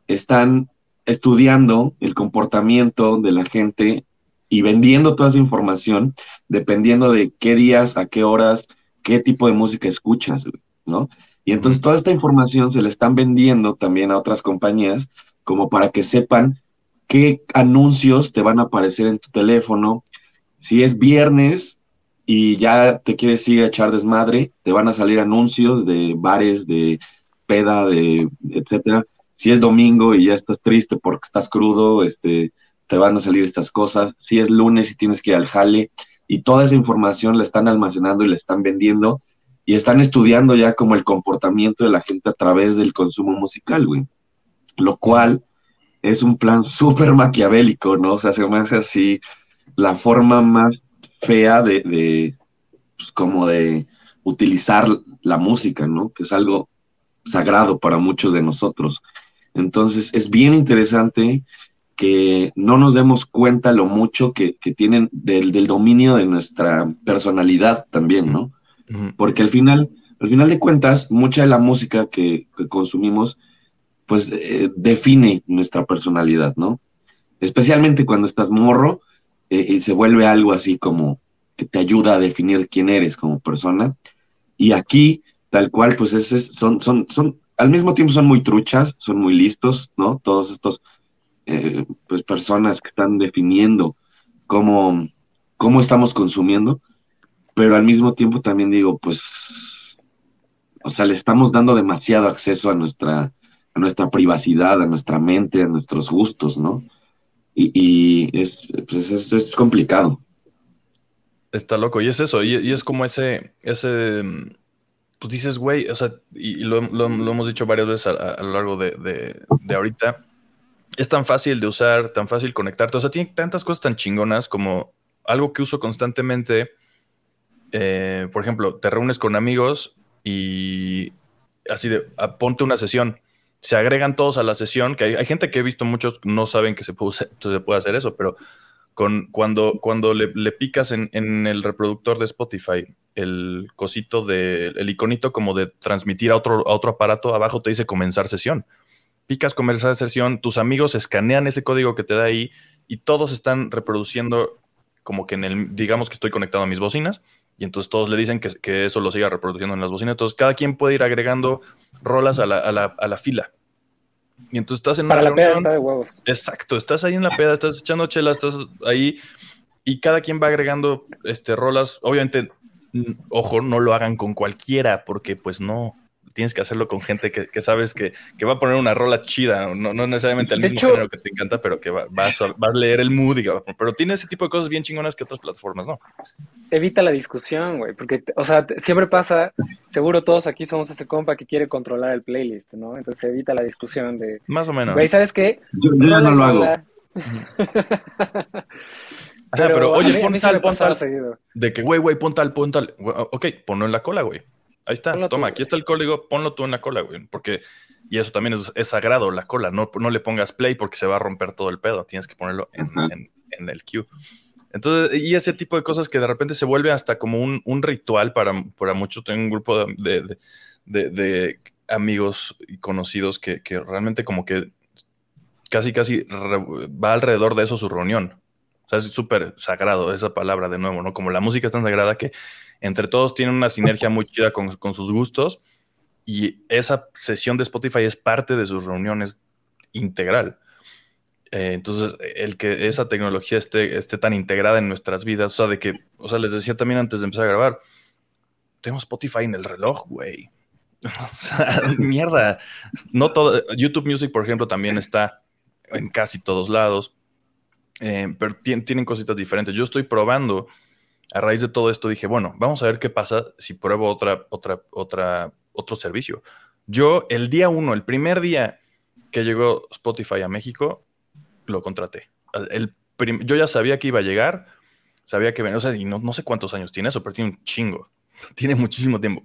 están estudiando el comportamiento de la gente y vendiendo toda esa información dependiendo de qué días, a qué horas, qué tipo de música escuchas, ¿no? Y entonces toda esta información se le están vendiendo también a otras compañías como para que sepan qué anuncios te van a aparecer en tu teléfono. Si es viernes, y ya te quieres ir a echar desmadre, te van a salir anuncios de bares, de peda, de etcétera. Si es domingo y ya estás triste porque estás crudo, este, te van a salir estas cosas. Si es lunes y tienes que ir al jale, y toda esa información la están almacenando y la están vendiendo, y están estudiando ya como el comportamiento de la gente a través del consumo musical, güey. Lo cual es un plan [laughs] súper maquiavélico, ¿no? O sea, se me hace así la forma más fea de, como de utilizar la música, ¿no? Que es algo sagrado para muchos de nosotros. Entonces, es bien interesante que no nos demos cuenta lo mucho que, tienen del, dominio de nuestra personalidad también, ¿no? Porque al final, al final de cuentas, mucha de la música que, consumimos, pues eh, define nuestra personalidad, ¿no? Especialmente cuando estás morro eh, y se vuelve algo así como que te ayuda a definir quién eres como persona. Y aquí, tal cual, pues es, son, son, son, al mismo tiempo son muy truchas, son muy listos, ¿no? Todos estos eh, pues personas que están definiendo cómo, cómo estamos consumiendo, pero al mismo tiempo también digo, pues, o sea, le estamos dando demasiado acceso a nuestra, a nuestra privacidad, a nuestra mente, a nuestros gustos, ¿no? Y, pues es, es, complicado. Está loco, y es eso, y, es como ese, ese, pues dices, güey, o sea, y, lo, hemos dicho varias veces a, lo largo de, de, ahorita, es tan fácil de usar, tan fácil conectarte. O sea, tiene tantas cosas tan chingonas como algo que uso constantemente. Eh, por ejemplo, te reúnes con amigos y así de, ponte una sesión. Se agregan todos a la sesión, que hay, gente que he visto muchos no saben que se puede, se puede hacer eso, pero con, cuando, cuando le, picas en, el reproductor de Spotify el cosito de, el iconito como de transmitir a otro, a otro aparato, abajo te dice comenzar sesión. Picas comenzar sesión, tus amigos escanean ese código que te da ahí y todos están reproduciendo como que en el, digamos que estoy conectado a mis bocinas y entonces todos le dicen que, eso lo siga reproduciendo en las bocinas. Entonces cada quien puede ir agregando rolas a la, fila. Y entonces estás en Para la peda está de huevos. Exacto, estás ahí en la peda, estás echando chelas, estás ahí y cada quien va agregando este, rolas. Obviamente, ojo, no lo hagan con cualquiera porque pues no, tienes que hacerlo con gente que, sabes que, va a poner una rola chida, no, no necesariamente el mismo género que te encanta, pero que va, vas, a, vas, a, leer el mood, pero tiene ese tipo de cosas bien chingonas que otras plataformas, ¿no? Evita la discusión, güey, porque, o sea, siempre pasa, seguro todos aquí somos ese compa que quiere controlar el playlist, ¿no? Entonces evita la discusión de... Más o menos. Güey, ¿sabes qué? Yo, ya no lo hago. pero, oye, pon tal, pon tal. De que, güey, güey, pon tal, pon tal. Ok, ponlo en la cola, güey. Ahí está, toma, aquí está el código, ponlo tú en la cola, güey. Porque, y eso también es, sagrado, la cola. No, no le pongas play porque se va a romper todo el pedo. Tienes que ponerlo en, el queue. Entonces, y ese tipo de cosas que de repente se vuelve hasta como un, ritual para, para, muchos. Tengo un grupo de, amigos y conocidos que, realmente como que casi, casi va alrededor de eso su reunión. Sea, es súper sagrado esa palabra de nuevo, ¿no? Como la música es tan sagrada que entre todos tienen una sinergia muy chida con, sus gustos y esa sesión de Spotify es parte de sus reuniones integral. Eh, entonces, el que esa tecnología esté, esté tan integrada en nuestras vidas, o sea, de que, o sea, les decía también antes de empezar a grabar, tenemos Spotify en el reloj, güey. [laughs] o sea, mierda. No todo, YouTube Music, por ejemplo, también está en casi todos lados, eh, pero tienen cositas diferentes. Yo estoy probando a raíz de todo esto dije, bueno, vamos a ver qué pasa si pruebo otra, otra, otra, otro servicio. Yo el día uno, el primer día que llegó Spotify a México, lo contraté. El yo ya sabía que iba a llegar, sabía que venía, o sea, y no, no sé cuántos años tiene eso, pero tiene un chingo, [laughs] tiene muchísimo tiempo.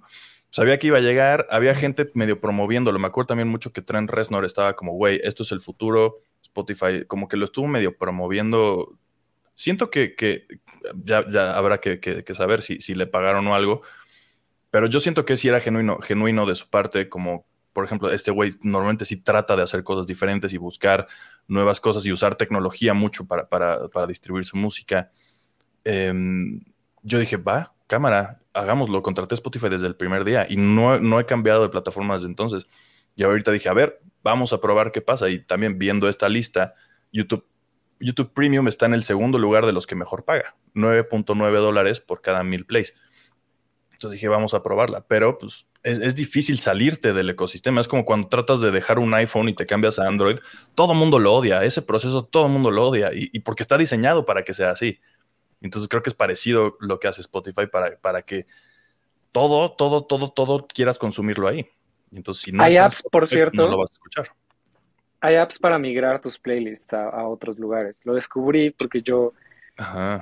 Sabía que iba a llegar, había gente medio promoviéndolo. Me acuerdo también mucho que Trent Reznor estaba como, güey, esto es el futuro. Spotify, como que lo estuvo medio promoviendo Siento que, ya, habrá que, saber si, le pagaron o algo, pero yo siento que sí era genuino, genuino de su parte, como por ejemplo, este güey normalmente sí trata de hacer cosas diferentes y buscar nuevas cosas y usar tecnología mucho para, distribuir su música. Em, yo dije, va, cámara, hagámoslo. Contraté Spotify desde el primer día y no, no he cambiado de plataforma desde entonces. Y ahorita dije, a ver, vamos a probar qué pasa. Y también viendo esta lista, YouTube YouTube Premium está en el segundo lugar de los que mejor paga, 9.9 dólares por cada mil plays. Entonces dije, vamos a probarla, pero pues es, difícil salirte del ecosistema. Es como cuando tratas de dejar un iPhone y te cambias a Android. Todo el mundo lo odia, ese proceso todo el mundo lo odia y, porque está diseñado para que sea así. Entonces creo que es parecido lo que hace Spotify para, para que todo, todo, todo, todo quieras consumirlo ahí. Entonces, si no Hay apps, por cierto, no lo vas a escuchar hay apps para migrar tus playlists a, otros lugares. Lo descubrí porque yo,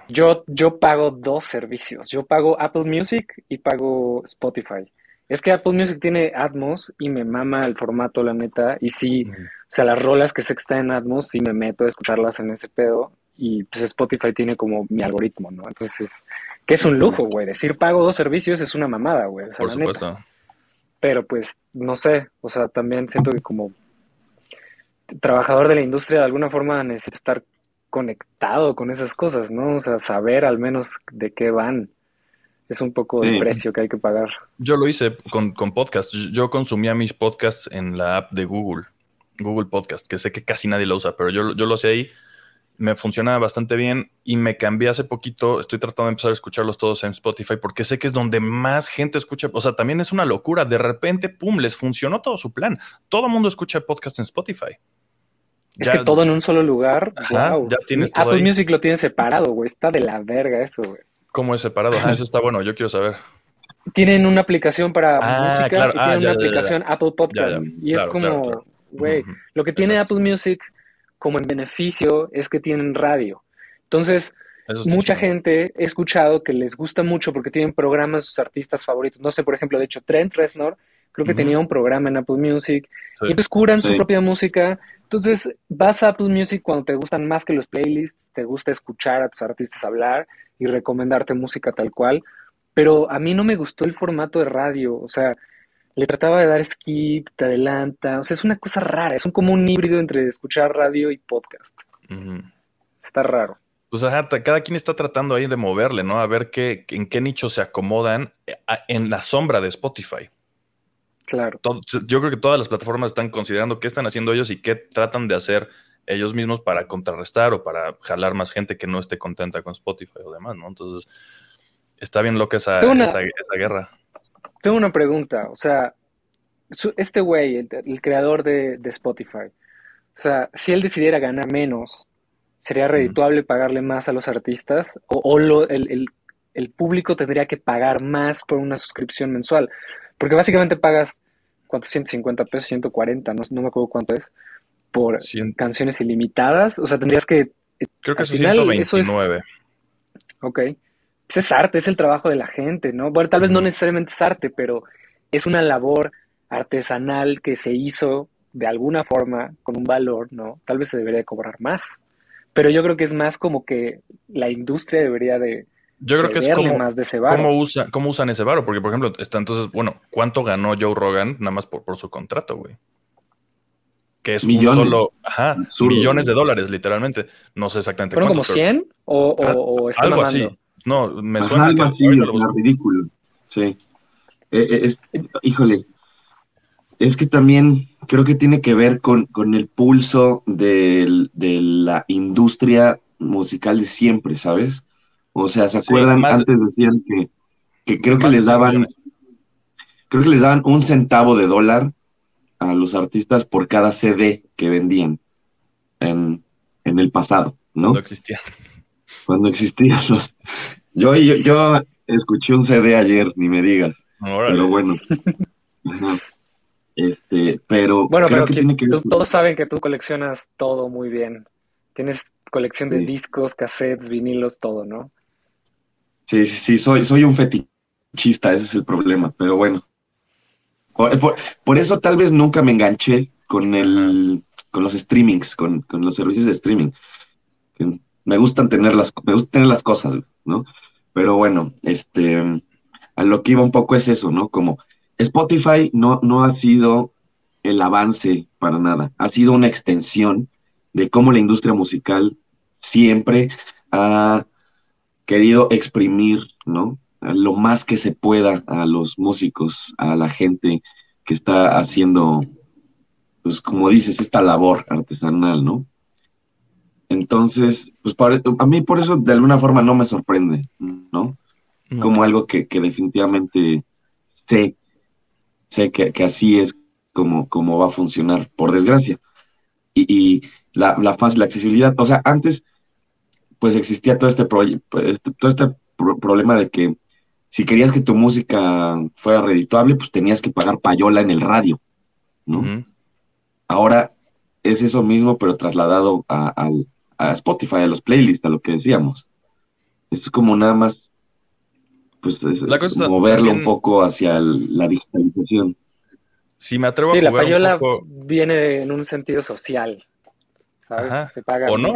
yo, yo pago dos servicios. Yo pago Apple Music y pago Spotify. es que Apple Music tiene Atmos y me mama el formato, la neta. Y sí, o sea, las rolas que sé que están en Atmos, sí me meto a escucharlas en ese pedo. Y pues Spotify tiene como mi algoritmo, ¿no? Entonces, que es un lujo, güey. Decir pago dos servicios es una mamada, güey. O sea, Por supuesto. neta. Pero pues, no sé. O sea, también siento que como trabajador de la industria, de alguna forma necesito estar conectado con esas cosas, ¿no? O sea, saber al menos de qué van. Es un poco el Sí. precio que hay que pagar. Yo lo hice con, con podcast. Yo consumía mis podcasts en la app de Google, Google Podcast, que sé que casi nadie lo usa, pero yo, yo lo hacía ahí. Me funciona bastante bien y me cambié hace poquito. Estoy tratando de empezar a escucharlos todos en Spotify porque sé que es donde más gente escucha. O sea, también es una locura. De repente, pum, les funcionó todo su plan. Todo el mundo escucha podcast en Spotify. Es Ya- que todo en un solo lugar, Ajá, wow. ya tienes todo Apple ahí. Music lo tiene separado, güey. Está de la verga eso, güey. ¿Cómo es separado? Ah, eso está bueno. Yo quiero saber. Tienen una aplicación para Ah, música claro. y Ah, tienen ya, una ya, aplicación Apple Podcast. Y Claro, es como, claro. güey, lo que tiene Exacto. Apple Music como en beneficio es que tienen radio. Entonces, mucha gente he escuchado que les gusta mucho porque tienen programas de sus artistas favoritos. No sé, por ejemplo, de hecho, Trent Reznor creo que tenía un programa en Apple Music Sí. y entonces curan su propia música. Entonces, vas a Apple Music cuando te gustan más que los playlists, te gusta escuchar a tus artistas hablar y recomendarte música tal cual. Pero a mí no me gustó el formato de radio, o sea, le trataba de dar skip, te adelanta, o sea, es una cosa rara, es un, como un híbrido entre escuchar radio y podcast. Está raro. Pues ajá, cada quien está tratando ahí de moverle, ¿no? A ver qué, en qué nicho se acomodan eh, en la sombra de Spotify. Claro. Todo- yo creo que todas las plataformas están considerando qué están haciendo ellos y qué tratan de hacer ellos mismos para contrarrestar o para jalar más gente que no esté contenta con Spotify o demás, ¿no? Entonces, está bien loca esa, Tengo una- esa, esa guerra. Tengo una pregunta, o sea, su- este güey, el, el creador de, de Spotify, o sea, si él decidiera ganar menos, ¿sería redituable pagarle más a los artistas? ¿O, o lo- el, el- el público tendría que pagar más por una suscripción mensual? Porque básicamente pagas, ¿cuánto? 150 pesos, 140, no, no me acuerdo cuánto es, por canciones ilimitadas. O sea, tendrías que, creo que al es final, eso es- 129. ok, pues es arte, es el trabajo de la gente, ¿no? Bueno, tal vez no necesariamente es arte, pero es una labor artesanal que se hizo de alguna forma con un valor, ¿no? Tal vez se debería de cobrar más. Pero yo creo que es más como que la industria debería de Yo creo que es como, más de ese varo. cómo, usa, cómo usan ese varo, porque por ejemplo, está entonces, bueno, ¿cuánto ganó Joe Rogan nada más por, por su contrato, güey? Que es Millones. un solo, ajá, Absurdo, millones de dólares, literalmente. No sé exactamente ¿Fueron como cuántos, pero 100 o, o, o estoy algo mamando? así. No, me Ajá, suena algo que así, lo ridículo. Sí. Eh, eh, es- híjole, es que también creo que tiene que ver con, con el pulso del- de la industria musical de siempre, ¿sabes? O sea, ¿se Sí, acuerdan? más- Antes decían que, que creo que les daban, creo que les daban un centavo de dólar a los artistas por cada CD que vendían en, en el pasado, ¿no? No existía. Cuando existían los... Yo, yo, yo escuché un CD ayer, ni me digas. Órale. Pero bueno. Este, pero Bueno, creo pero que que- tiene que ver tú- todos saben que tú coleccionas todo muy bien. Tienes colección de Sí. discos, cassettes, vinilos, todo, ¿no? Sí, sí, sí, soy, soy un fetichista, ese es el problema, pero bueno. Por, por- por eso tal vez nunca me enganché con el, con los streamings, con, con los servicios de streaming. Me gustan tener las, me gusta tener las cosas, ¿no? Pero bueno, este, a lo que iba un poco es eso, ¿no? Como Spotify no, no ha sido el avance para nada, ha sido una extensión de cómo la industria musical siempre ha querido exprimir, ¿no? Lo más que se pueda a los músicos, a la gente que está haciendo, pues como dices, esta labor artesanal, ¿no? Entonces, pues para- a mí por eso de alguna forma no me sorprende, ¿no? Como algo que, que definitivamente sé, sé que, que así es como, como va a funcionar, por desgracia. Y, y la, la fácil la accesibilidad, o sea, antes pues existía todo este, proye- pues, todo este pro- problema de que si querías que tu música fuera redituable, pues tenías que pagar payola en el radio, ¿no? Ahora es eso mismo, pero trasladado a, al- a Spotify, a los playlists, a lo que decíamos. Es como nada más, pues moverlo un poco hacia la digitalización. Si me atrevo sí, a jugar la payola viene en un sentido social. ¿sabes? Se paga o no,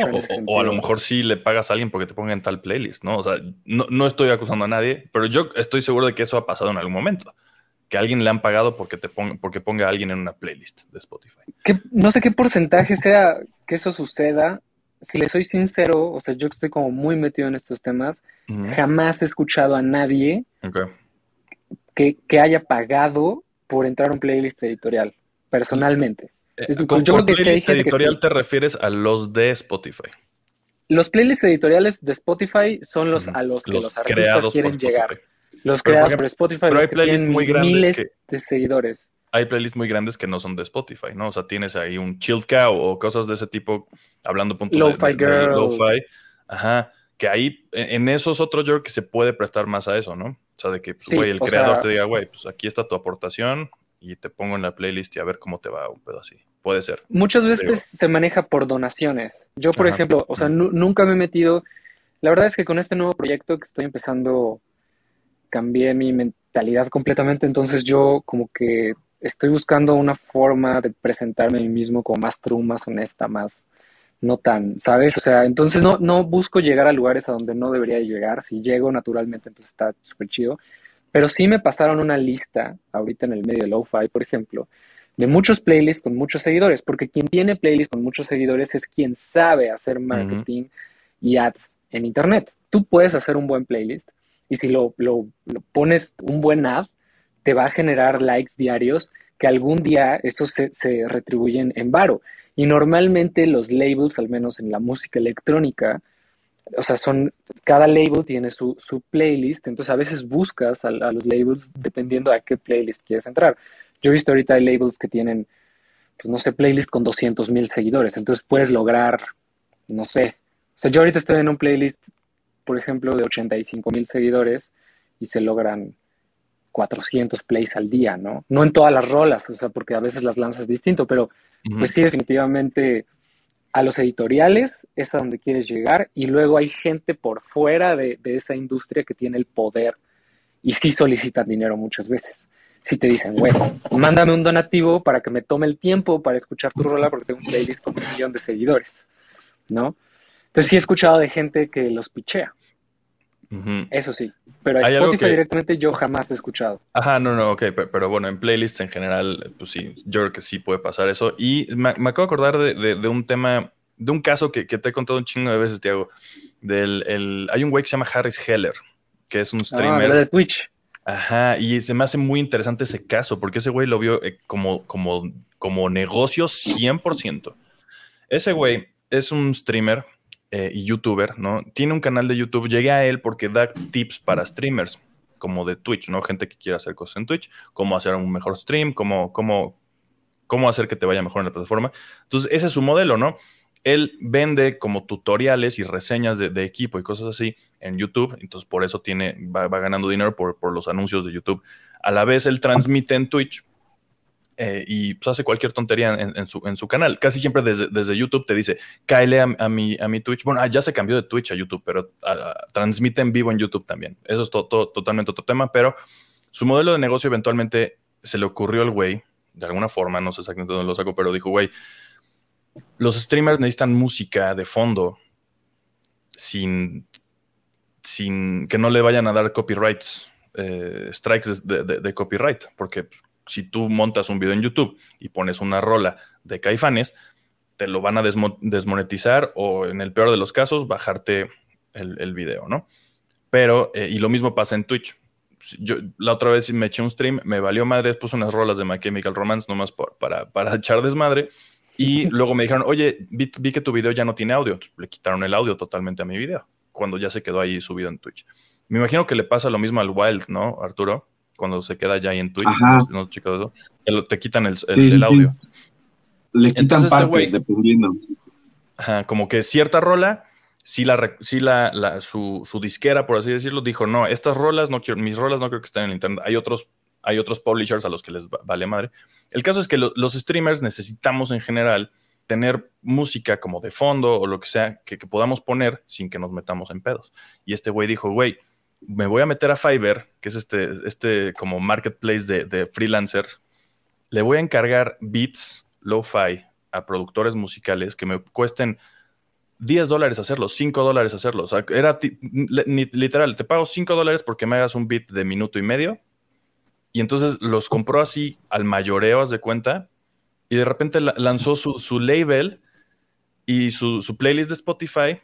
o, a lo mejor sí le pagas a alguien porque te ponga en tal playlist, ¿no? O sea, no, no, estoy acusando a nadie, pero yo estoy seguro de que eso ha pasado en algún momento. Que a alguien le han pagado porque, te ponga, porque ponga a alguien en una playlist de Spotify. no sé qué porcentaje sea que eso suceda. Si le soy sincero, o sea, yo estoy como muy metido en estos temas, jamás he escuchado a nadie que, que haya pagado por entrar a un playlist editorial, personalmente. Eh, con, playlist editorial te refieres a los de Spotify. Los playlists editoriales de Spotify son los a los que los, artistas quieren llegar. Los creados por Spotify. Pero hay playlists muy grandes que, de seguidores. Hay playlists muy grandes que no son de Spotify, ¿no? O sea, tienes ahí un Chill Cow o cosas de ese tipo, hablando punto Lo-Fi Girl. Lo-Fi. Ajá. Que ahí, en esos otros, yo creo que se puede prestar más a eso, ¿no? O sea, de que, pues, güey, el creador te diga, güey, pues aquí está tu aportación y te pongo en la playlist y a ver cómo te va un pedo así. Puede ser. Muchas veces se maneja por donaciones. Yo, por ejemplo, o sea, nunca me he metido. La verdad es que con este nuevo proyecto que estoy empezando, cambié mi mentalidad completamente. Entonces, yo como que estoy buscando una forma de presentarme a mí mismo como más true, más honesta, más no tan, ¿sabes? O sea, entonces no, no busco llegar a lugares a donde no debería llegar. Si llego naturalmente, entonces está súper chido. Pero sí me pasaron una lista, ahorita en el medio de Lo-Fi, por ejemplo, de muchos playlists con muchos seguidores, porque quien tiene playlists con muchos seguidores es quien sabe hacer marketing y ads en Internet. Tú puedes hacer un buen playlist y si lo, lo, pones un buen ad, te va a generar likes diarios que algún día eso se, retribuyen en varo. Y normalmente los labels, al menos en la música electrónica, o sea, son, cada label tiene su, su playlist, entonces a veces buscas a, los labels dependiendo a qué playlist quieres entrar. Yo he visto ahorita hay labels que tienen, pues no sé, playlist con 200 mil seguidores, entonces puedes lograr, no sé, o sea, yo ahorita estoy en un playlist, por ejemplo, de 85 mil seguidores y se logran 400 plays al día, ¿no? No en todas las rolas, o sea, porque a veces las lanzas distinto, pero pues sí, definitivamente a los editoriales es a donde quieres llegar y luego hay gente por fuera de, esa industria que tiene el poder y sí solicitan dinero muchas veces. Si te dicen, bueno, mándame un donativo para que me tome el tiempo para escuchar tu rola porque tengo un playlist con un millón de seguidores, ¿no? Entonces sí he escuchado de gente que los pichea. Eso sí, pero a Spotify directamente yo jamás he escuchado. Ajá, no, no, ok, pero, bueno, en playlists en general, pues sí, yo creo que sí puede pasar eso. Y me, acabo de acordar de, un tema, de un caso que, te he contado un chingo de veces, Tiago. Del, el, hay un güey que se llama Harris Heller, que es un ah, streamer. Ah, de Twitch. Ajá, y se me hace muy interesante ese caso, porque ese güey lo vio eh, como, como, como negocio 100%. Ese güey es un streamer eh, y youtuber, ¿no? Tiene un canal de YouTube. Llegué a él porque da tips para streamers, como de Twitch, ¿no? Gente que quiere hacer cosas en Twitch, cómo hacer un mejor stream, cómo, cómo, cómo hacer que te vaya mejor en la plataforma. Entonces, ese es su modelo, ¿no? Él vende como tutoriales y reseñas de, equipo y cosas así en YouTube, entonces por eso tiene, va, ganando dinero por, por los anuncios de YouTube. A la vez, él transmite en Twitch eh, y pues, hace cualquier tontería en, su, en, su, canal. Casi siempre desde, desde YouTube te dice, cáele a, mi, a mi Twitch. Bueno, ah, ya se cambió de Twitch a YouTube, pero ah, ah, transmite en vivo en YouTube también. Eso es totalmente otro tema, pero su modelo de negocio eventualmente se le ocurrió al güey, de alguna forma, no sé exactamente dónde lo saco, pero dijo, güey, los streamers necesitan música de fondo sin, sin que no le vayan a dar copyrights, eh, strikes de, de, copyright, porque pues, si tú montas un video en YouTube y pones una rola de caifanes, te lo van a desmonetizar o en el peor de los casos bajarte el, video, ¿no? Pero, eh, y lo mismo pasa en Twitch. Yo la otra vez me eché un stream, me valió madre, puse unas rolas de My Chemical Romance nomás para, para [laughs] echar desmadre. Y luego me dijeron, oye, vi, que tu video ya no tiene audio. Le quitaron el audio totalmente a mi video cuando ya se quedó ahí subido en Twitch. Me imagino que le pasa lo mismo al Wild, ¿no, Arturo? Cuando se queda ya ahí en Twitch, no, chicos, te quitan el, audio. Le quitan este partes, dependiendo. Ajá, como que cierta rola, sí, la, sí la, su, disquera, por así decirlo, dijo, no, estas rolas, no quiero, mis rolas no creo que estén en internet. Hay otros, hay otros publishers a los que les vale madre. El caso es que los streamers necesitamos en general tener música como de fondo o lo que sea que, que podamos poner sin que nos metamos en pedos. Y este güey dijo, güey, me voy a meter a Fiverr, que es este, este como marketplace de, freelancers, le voy a encargar beats lo-fi a productores musicales que me cuesten 10 dólares hacerlos, 5 dólares hacerlos. Era literal, te pago 5 dólares porque me hagas un beat de minuto y medio. Y entonces los compró así al mayoreo, haz de cuenta. Y de repente lanzó su, label y su, su, playlist de Spotify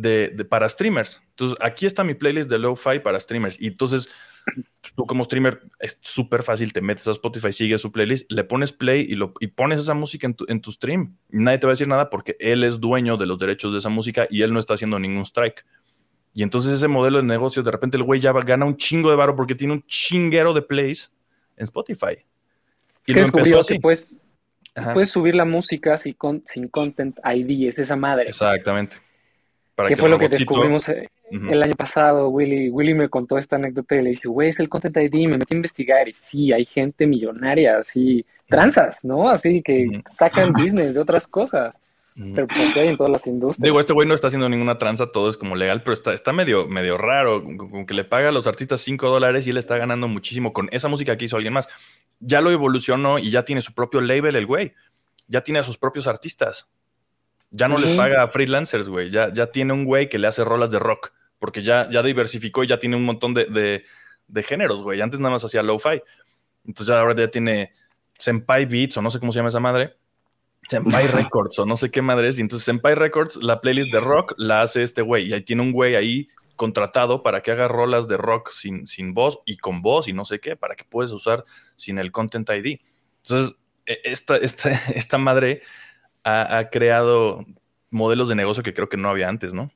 de, para streamers. Entonces, aquí está mi playlist de lo-fi para streamers. Y entonces pues, tú como streamer es súper fácil, te metes a Spotify, sigues su playlist, le pones play y, lo, y pones esa música en tu, en tu stream. nadie te va a decir nada porque él es dueño de los derechos de esa música y él no está haciendo ningún strike. Y entonces ese modelo de negocio, de repente el güey ya gana un chingo de varo porque tiene un chinguero de plays en Spotify. Y lo empezó así. puedes, puedes, subir la música sin, sin content ID, es esa madre. Exactamente. Para ¿Qué fue lo que descubrimos eh, el año pasado, Willy, Willy me contó esta anécdota y le dije, güey, es el Content ID, me metí a investigar y sí, hay gente millonaria, así, tranzas, ¿no? Así que sacan business de otras cosas. Pero pues hay en todas las industrias. Digo, este güey no está haciendo ninguna tranza, todo es como legal, pero está, está medio, medio raro, con, que le paga a los artistas 5 dólares y él está ganando muchísimo con esa música que hizo alguien más. Ya lo evolucionó y ya tiene su propio label el güey. Ya tiene a sus propios artistas. Ya no les paga a freelancers, güey. Ya, ya tiene un güey que le hace rolas de rock porque ya, ya diversificó y ya tiene un montón de, géneros, güey. Antes nada más hacía lo-fi. Entonces ahora ya tiene Senpai Beats o no sé cómo se llama esa madre. Senpai [laughs] Records o no sé qué madre es. Y entonces Senpai Records, la playlist de rock la hace este güey. Y ahí tiene un güey ahí contratado para que haga rolas de rock sin, sin voz y con voz y no sé qué, para que puedes usar sin el Content ID. Entonces, e, esta, esta, [laughs] esta madre ha, ha creado modelos de negocio que creo que no había antes, ¿no?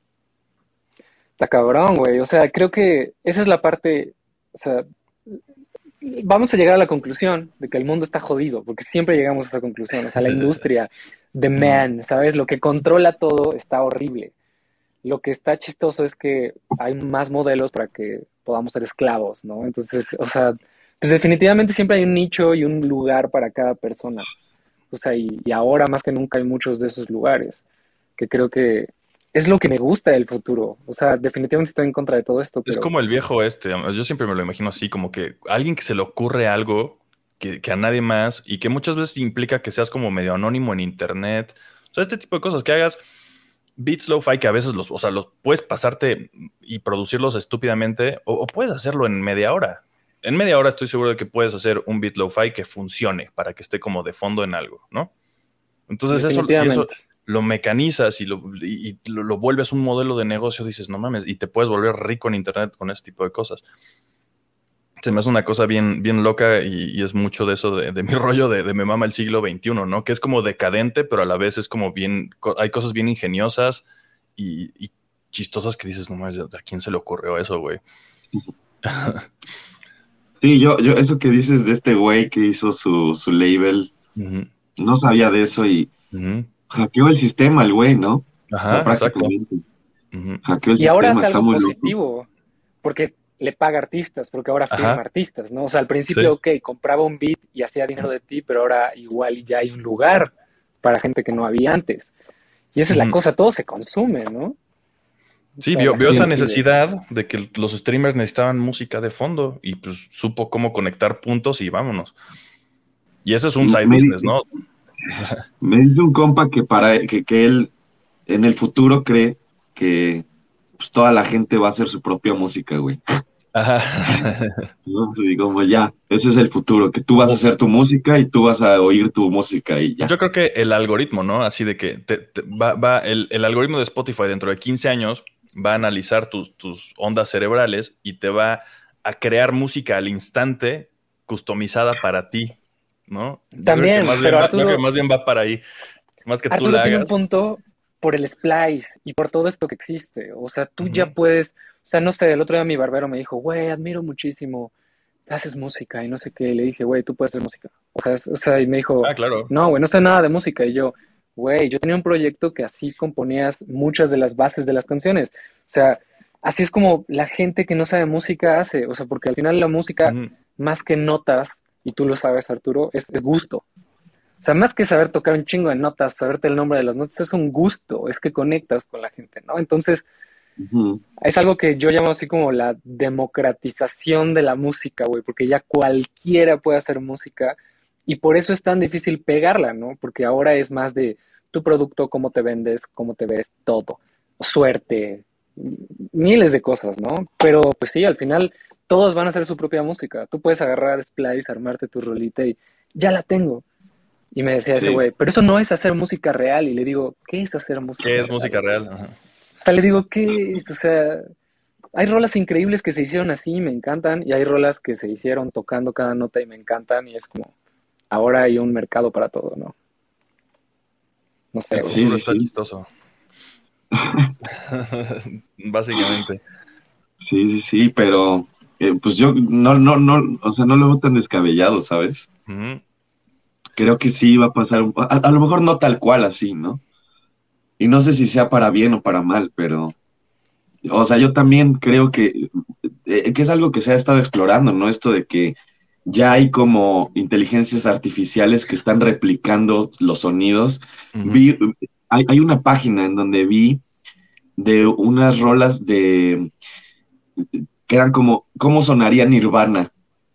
Está cabrón, güey. O sea, creo que esa es la parte, o sea, vamos a llegar a la conclusión de que el mundo está jodido, porque siempre llegamos a esa conclusión. O sea, la [laughs] industria, the man, ¿sabes? Lo que controla todo está horrible. Lo que está chistoso es que hay más modelos para que podamos ser esclavos, ¿no? Entonces, o sea, pues definitivamente siempre hay un nicho y un lugar para cada persona. O sea, y, y ahora más que nunca hay muchos de esos lugares, que creo que es lo que me gusta del futuro. O sea, definitivamente estoy en contra de todo esto. Es como el viejo este. Yo siempre me lo imagino así, como que alguien que se le ocurre algo que, a nadie más y que muchas veces implica que seas como medio anónimo en internet. O sea, este tipo de cosas que hagas beats lo-fi que a veces los, o sea, los puedes pasarte y producirlos estúpidamente o, puedes hacerlo en media hora. En media hora estoy seguro de que puedes hacer un beat lo-fi que funcione para que esté como de fondo en algo, ¿no? Entonces eso, eso, lo mecanizas y, lo, lo, vuelves un modelo de negocio, dices, no mames, y te puedes volver rico en Internet con ese tipo de cosas. Se me hace una cosa bien, bien loca y, es mucho de eso de, mi [laughs] rollo de, de, me mama el siglo XXI, ¿no? Que es como decadente, pero a la vez es como bien, hay cosas bien ingeniosas y, chistosas que dices, no mames, ¿a quién se le ocurrió eso, güey? [laughs] Sí, yo, yo, eso que dices de este güey que hizo su, su label, no sabía de eso y hackeó el sistema el güey, ¿no? Ajá, prácticamente. y ahora es algo positivo, porque le paga artistas, porque ahora firma artistas, ¿no? O sea, al principio, ok, compraba un beat y hacía dinero de ti, pero ahora igual ya hay un lugar para gente que no había antes. Y esa es la cosa, todo se consume, ¿no? Sí, vio, esa necesidad de que los streamers necesitaban música de fondo y pues supo cómo conectar puntos y vámonos. Y ese es un side business, ¿no? [laughs] Me dice un compa que para que, que él en el futuro cree que pues, toda la gente va a hacer su propia música, güey. Ajá. [laughs] ¿No? Pues, como ya, ese es el futuro, que tú vas a hacer tu música y tú vas a oír tu música y ya. Yo creo que el algoritmo, ¿no? Así de que va, va el, el, algoritmo de Spotify dentro de 15 años va a analizar tus, tus ondas cerebrales y te va a crear música al instante customizada para ti. ¿no? También, más pero bien va, más bien va para ahí, más que tú la hagas. un punto por el splice y por todo esto que existe, o sea, tú ya puedes, o sea, no sé, el otro día mi barbero me dijo, güey, admiro muchísimo, haces música y no sé qué, le dije, güey, tú puedes hacer música, o sea, o sea y me dijo, ah, claro. no, güey, no sé nada de música, y yo, güey, yo tenía un proyecto que así componías muchas de las bases de las canciones, o sea, así es como la gente que no sabe música hace, o sea, porque al final la música, más que notas, y tú lo sabes, Arturo, es, gusto. O sea, más que saber tocar un chingo de notas, saberte el nombre de las notas, es un gusto, es que conectas con la gente, ¿no? Entonces, Es algo que yo llamo así como la democratización de la música, güey, porque ya cualquiera puede hacer música y por eso es tan difícil pegarla, ¿no? Porque ahora es más de tu producto, cómo te vendes, cómo te ves, todo. Suerte, miles de cosas, ¿no? Pero pues sí, al final todos van a hacer su propia música. Tú puedes agarrar Splice, armarte tu rolita y ya la tengo. Y me decía ese güey, pero eso no es hacer música real. Y le digo, ¿qué es hacer música ¿Qué es música real? O sea, le digo, ¿qué es? O sea, hay rolas increíbles que se hicieron así y me encantan. Y hay rolas que se hicieron tocando cada nota y me encantan. Y es como, ahora hay un mercado para todo, ¿no? No sé. Sí, está chistoso. [laughs] Básicamente. Sí, sí, pero eh, pues yo no, no, no, o sea, no lo veo tan descabellado, ¿sabes? Creo que sí va a pasar un a, a, lo mejor no tal cual así, ¿no? Y no sé si sea para bien o para mal, pero, o sea, yo también creo que, eh, que es algo que se ha estado explorando, ¿no? Esto de que ya hay como inteligencias artificiales que están replicando los sonidos. vi, hay, hay, una página en donde vi de unas rolas de que eran como, ¿cómo sonaría Nirvana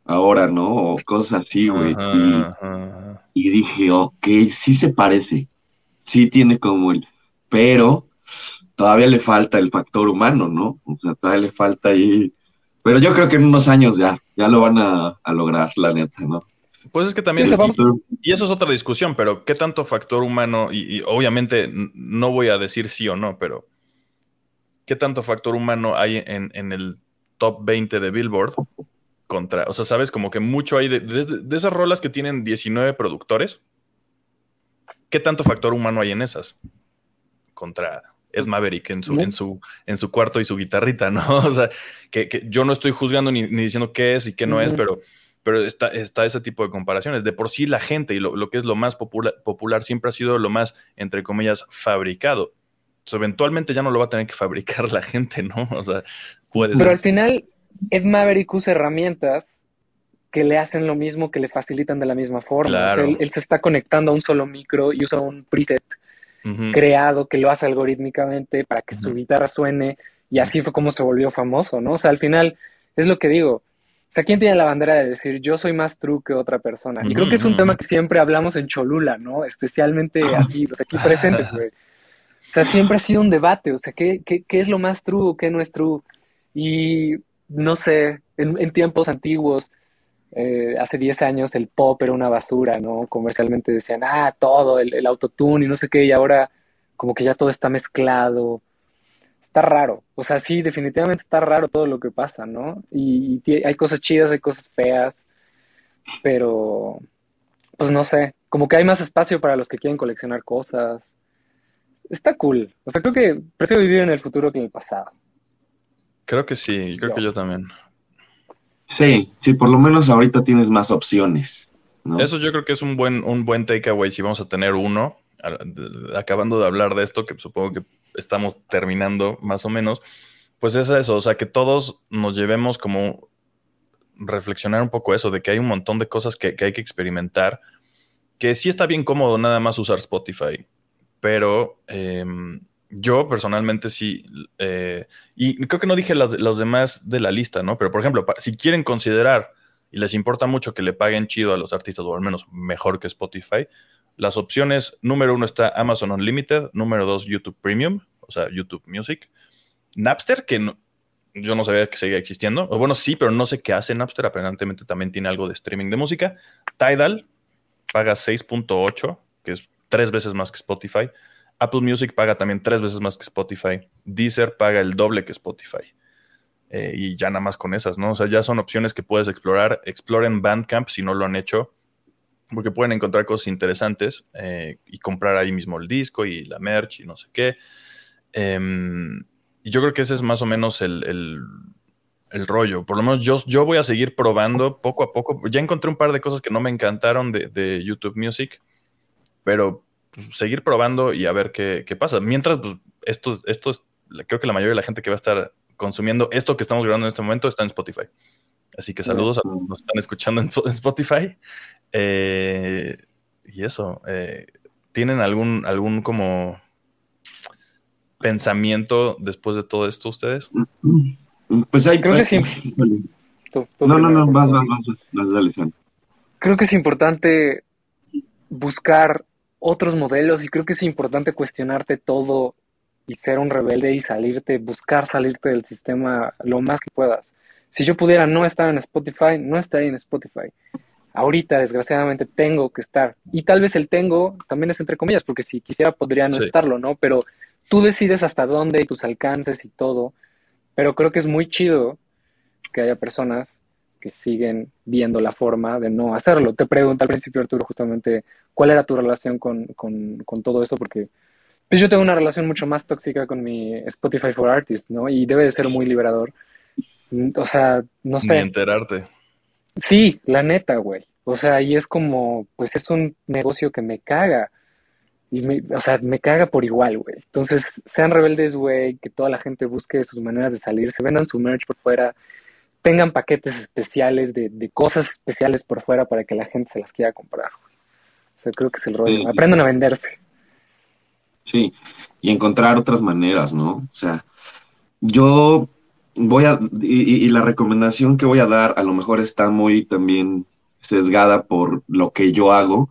ahora, no? O cosas así, güey. Y, dije, ok, sí se parece, sí tiene como el, pero todavía le falta el factor humano, ¿no? O sea, todavía le falta ahí, pero yo creo que en unos años ya, ya lo van a, lograr, la neta, ¿no? Pues es que también, y, eso es otra discusión, pero ¿qué tanto factor humano? Y, obviamente no voy a decir sí o no, pero ¿qué tanto factor humano hay en, en el top 20 de Billboard contra, o sea, sabes, como que mucho hay de, esas rolas que tienen 19 productores. ¿Qué tanto factor humano hay en esas? Contra Ed Maverick en su, en su, en su cuarto y su guitarrita, ¿no? [laughs] O sea, que, yo no estoy juzgando ni, diciendo qué es y qué no es, pero, pero está, está, ese tipo de comparaciones. De por sí la gente y lo, que es lo más popular, popular siempre ha sido lo más, entre comillas, fabricado eventualmente ya no lo va a tener que fabricar la gente, ¿no? [laughs] O sea, puede Pero al final, Ed Maverick usa herramientas que le hacen lo mismo, que le facilitan de la misma forma. él, se está conectando a un solo micro y usa un preset creado que lo hace algorítmicamente para que su guitarra suene y así fue como se volvió famoso, ¿no? O sea, al final es lo que digo. O sea, ¿quién tiene la bandera de decir yo soy más true que otra persona? Y creo que es un tema que siempre hablamos en Cholula, ¿no? Especialmente aquí, los aquí presentes, güey. O sea, siempre ha sido un debate, o sea, ¿qué, qué, qué es lo más true, qué no es true? Y no sé, en, tiempos antiguos, eh, hace 10 años el pop era una basura, ¿no? Comercialmente decían, ah, todo, el, el autotune y no sé qué, y ahora como que ya todo está mezclado. Está raro, o sea, sí, definitivamente está raro todo lo que pasa, ¿no? Y, y hay cosas chidas, hay cosas feas, pero, pues no sé, como que hay más espacio para los que quieren coleccionar cosas está cool. O sea, creo que prefiero vivir en el futuro que en el pasado. Creo que sí, creo que yo también. Sí, sí, por lo menos ahorita tienes más opciones. Eso yo creo que es un buen, un buen takeaway si vamos a tener uno. Acabando de hablar de esto, que supongo que estamos terminando más o menos, pues es eso, o sea, que todos nos llevemos como reflexionar un poco eso, de que hay un montón de cosas que, hay que experimentar, que sí está bien cómodo nada más usar Spotify, pero em, yo personalmente sí, eh, y creo que no dije los, demás de la lista, ¿no? Pero por ejemplo, si quieren considerar y les importa mucho que le paguen chido a los artistas, o al menos mejor que Spotify, las opciones, número uno está Amazon Unlimited, número dos YouTube Premium, o sea, YouTube Music, Napster, que yo no sabía que seguía existiendo, o bueno, sí, pero no sé qué hace Napster, aparentemente también tiene algo de streaming de música, Tidal, paga 6.8, que es tres veces más que Spotify. Apple Music paga también tres veces más que Spotify. Deezer paga el doble que Spotify. Eh, y ya nada más con esas, ¿no? O sea, ya son opciones que puedes explorar. Exploren Bandcamp si no lo han hecho, porque pueden encontrar cosas interesantes eh, y comprar ahí mismo el disco y la merch y no sé qué. Em, y yo creo que ese es más o menos el, rollo. Por lo menos yo, yo voy a seguir probando poco a poco. Ya encontré un par de cosas que no me encantaron de YouTube Music pero pues, seguir probando y a ver qué, pasa. Mientras, pues, esto, esto creo que la mayoría de la gente que va a estar consumiendo esto que estamos grabando en este momento está en Spotify. Así que saludos a los que nos están escuchando en, Spotify. Eh, y eso, eh, ¿tienen algún, algún como pensamiento después de todo esto ustedes? Pues hay... Creo que sí. no, no, no, vas, vas, vas, dale, Creo que es importante buscar otros modelos y creo que es importante cuestionarte todo y ser un rebelde y salirte, buscar salirte del sistema lo más que puedas. Si yo pudiera no estar en Spotify, no estaría en Spotify. Ahorita, desgraciadamente, tengo que estar. Y tal vez el tengo también es entre comillas, porque si quisiera podría no estarlo, ¿no? Pero tú decides hasta dónde y tus alcances y todo. Pero creo que es muy chido que haya personas que siguen viendo la forma de no hacerlo. Te pregunto al principio, Arturo, justamente, ¿cuál era tu relación con, todo eso? Porque pues yo tengo una relación mucho más tóxica con mi Spotify for Artists, ¿no? Y debe de ser muy liberador. O sea, no sé. Ni enterarte. Sí, la neta, güey. O sea, y es como, pues es un negocio que me caga. Y me, o sea, me caga por igual, güey. Entonces, sean rebeldes, güey, que toda la gente busque sus maneras de salir, se vendan su merch por fuera, tengan paquetes especiales de, de cosas especiales por fuera para que la gente se las quiera comprar. O sea, creo que es el rollo. Aprendan a venderse. Sí, y encontrar otras maneras, ¿no? O sea, yo voy a, y, la recomendación que voy a dar a lo mejor está muy también sesgada por lo que yo hago,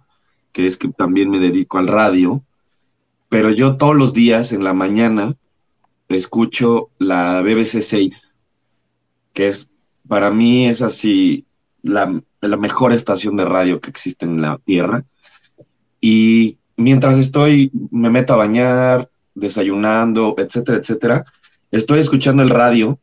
que es que también me dedico al radio, pero yo todos los días en la mañana escucho la BBC 6, que es, para mí es así la, mejor estación de radio que existe en la Tierra. Y mientras estoy, me meto a bañar, desayunando, etcétera, etcétera, estoy escuchando el radio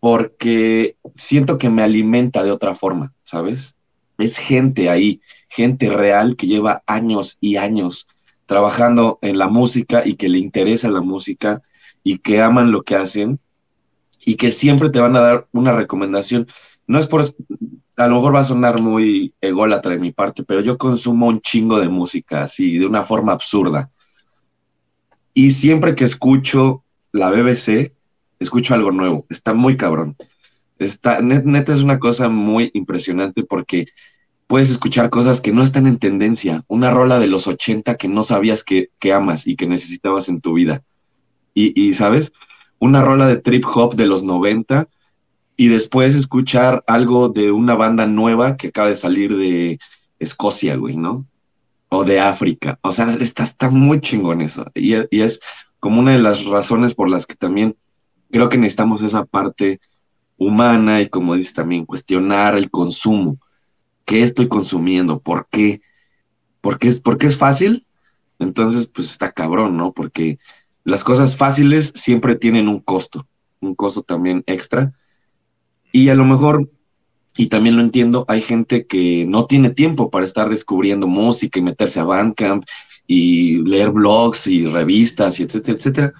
porque siento que me alimenta de otra forma, ¿sabes? Es gente ahí, gente real que lleva años y años trabajando en la música y que le interesa la música y que aman lo que hacen y que siempre te van a dar una recomendación. No es por, a lo mejor va a sonar muy ególatra de mi parte, pero yo consumo un chingo de música así, de una forma absurda. Y siempre que escucho la BBC, escucho algo nuevo. Está muy cabrón. Está, neta es una cosa muy impresionante porque puedes escuchar cosas que no están en tendencia. Una rola de los 80 que no sabías que, amas y que necesitabas en tu vida. Y, ¿sabes? Una rola de trip hop de los 90 y después escuchar algo de una banda nueva que acaba de salir de Escocia, güey, ¿no? O de África. O sea, está, está muy chingón eso. Y, es como una de las razones por las que también creo que necesitamos esa parte humana y como dices también, cuestionar el consumo. ¿Qué estoy consumiendo? ¿Por qué? ¿Por qué es, porque es fácil? Entonces, pues está cabrón, ¿no? Porque las cosas fáciles siempre tienen un costo, un costo también extra. Y a lo mejor, y también lo entiendo, hay gente que no tiene tiempo para estar descubriendo música y meterse a Bandcamp y leer blogs y revistas y etcétera, etcétera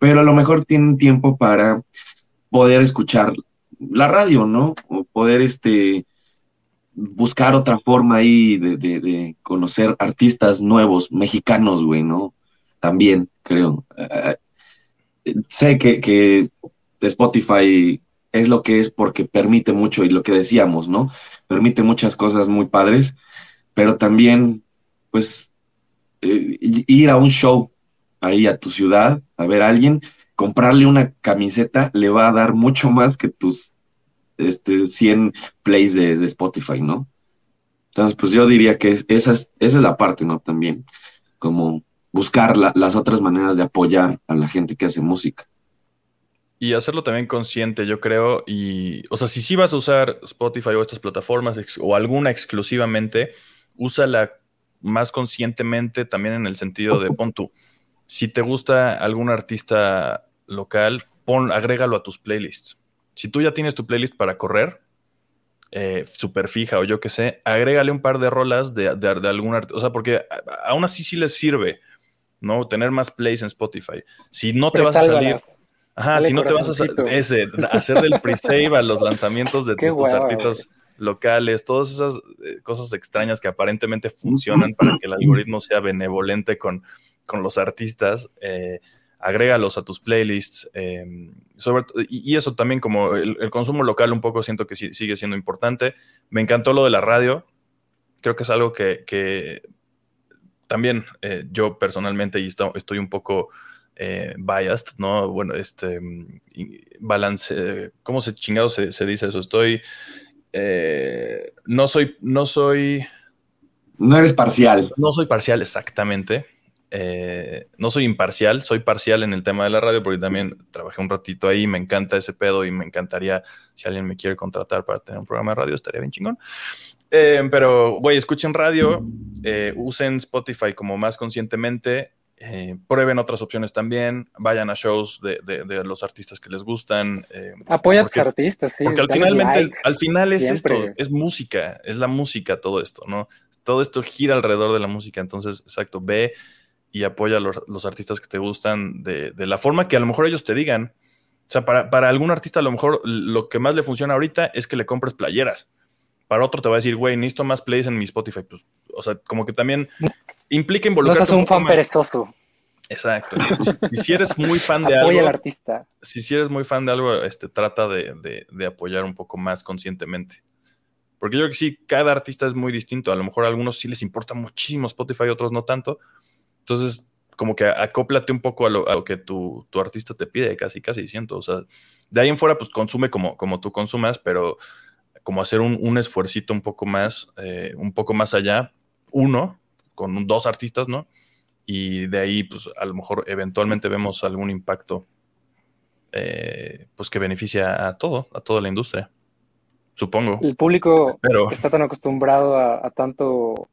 pero a lo mejor tienen tiempo para poder escuchar la radio, ¿no? O poder este, buscar otra forma ahí de, conocer artistas nuevos, mexicanos, güey, ¿no? También, creo. Eh, sé que, que Spotify es lo que es porque permite mucho, y lo que decíamos, ¿no? Permite muchas cosas muy padres, pero también, pues, eh, ir a un show ahí a tu ciudad a ver a alguien, comprarle una camiseta le va a dar mucho más que tus este, 100 plays de, Spotify, ¿no? Entonces, pues yo diría que esa es, esa es la parte, ¿no? También, como buscar las otras maneras de apoyar a la gente que hace música. Y hacerlo también consciente, yo creo. Y, o sea, si sí vas a usar Spotify o estas plataformas o alguna exclusivamente, úsala más conscientemente también en el sentido de pon tú si te gusta algún artista local, pon, agrégalo a tus playlists. Si tú ya tienes tu playlist para correr, eh, súper fija o yo qué sé, agrégale un par de rolas de, algún artista. O sea, porque aún así sí les sirve, ¿no? Tener más plays en Spotify. Si no te vas a salir. Ajá, si no te vas a ese, hacer del pre-save a los lanzamientos de, [laughs] tus artistas locales, todas esas eh, cosas extrañas que aparentemente funcionan para que el [clears throat] algoritmo sea benevolente con, con los artistas, eh, agrégalos a tus playlists. Eh, sobre, y, eso también como el, consumo local un poco siento que sigue siendo importante. Me encantó lo de la radio. Creo que es algo que, también eh, yo personalmente y estoy un poco eh, biased, ¿no? Bueno, este, balance, ¿cómo se chingado se, se dice eso? Estoy, eh, no soy, no soy... No eres parcial. No soy parcial, exactamente. Eh, no soy imparcial, soy parcial en el tema de la radio porque también trabajé un ratito ahí, me encanta ese pedo y me encantaría, si alguien me quiere contratar para tener un programa de radio, estaría bien chingón. Eh, pero, güey, escuchen radio, eh, usen Spotify como más conscientemente, prueben otras opciones también, vayan a shows de, los artistas que les gustan. Apoya a tus artistas, sí. Porque al, finalmente, al final es esto, es música, es la música todo esto, ¿no? Todo esto gira alrededor de la música, entonces, exacto, ve y apoya a los, artistas que te gustan de, la forma que a lo mejor ellos te digan. O sea, para, algún artista a lo mejor lo que más le funciona ahorita es que le compres playeras. Para otro te va a decir, güey, necesito más plays en mi Spotify. Pues, o sea, como que también implica involucrarte. No un, un fan perezoso. Exacto. Si, eres muy fan de [laughs] algo. al artista. Si, si, eres muy fan de algo, este, trata de, de, apoyar un poco más conscientemente. Porque yo creo que sí, cada artista es muy distinto. A lo mejor a algunos sí les importa muchísimo Spotify, otros no tanto. Entonces, como que acóplate un poco a lo, que tu, artista te pide, casi, casi siento. O sea, de ahí en fuera, pues consume como, como tú consumas, pero como hacer un, un esfuercito un poco más, eh, un poco más allá, uno, con dos artistas, ¿no? Y de ahí, pues a lo mejor eventualmente vemos algún impacto, eh, pues que beneficia a todo, a toda la industria. Supongo. El público está tan acostumbrado a, tanto,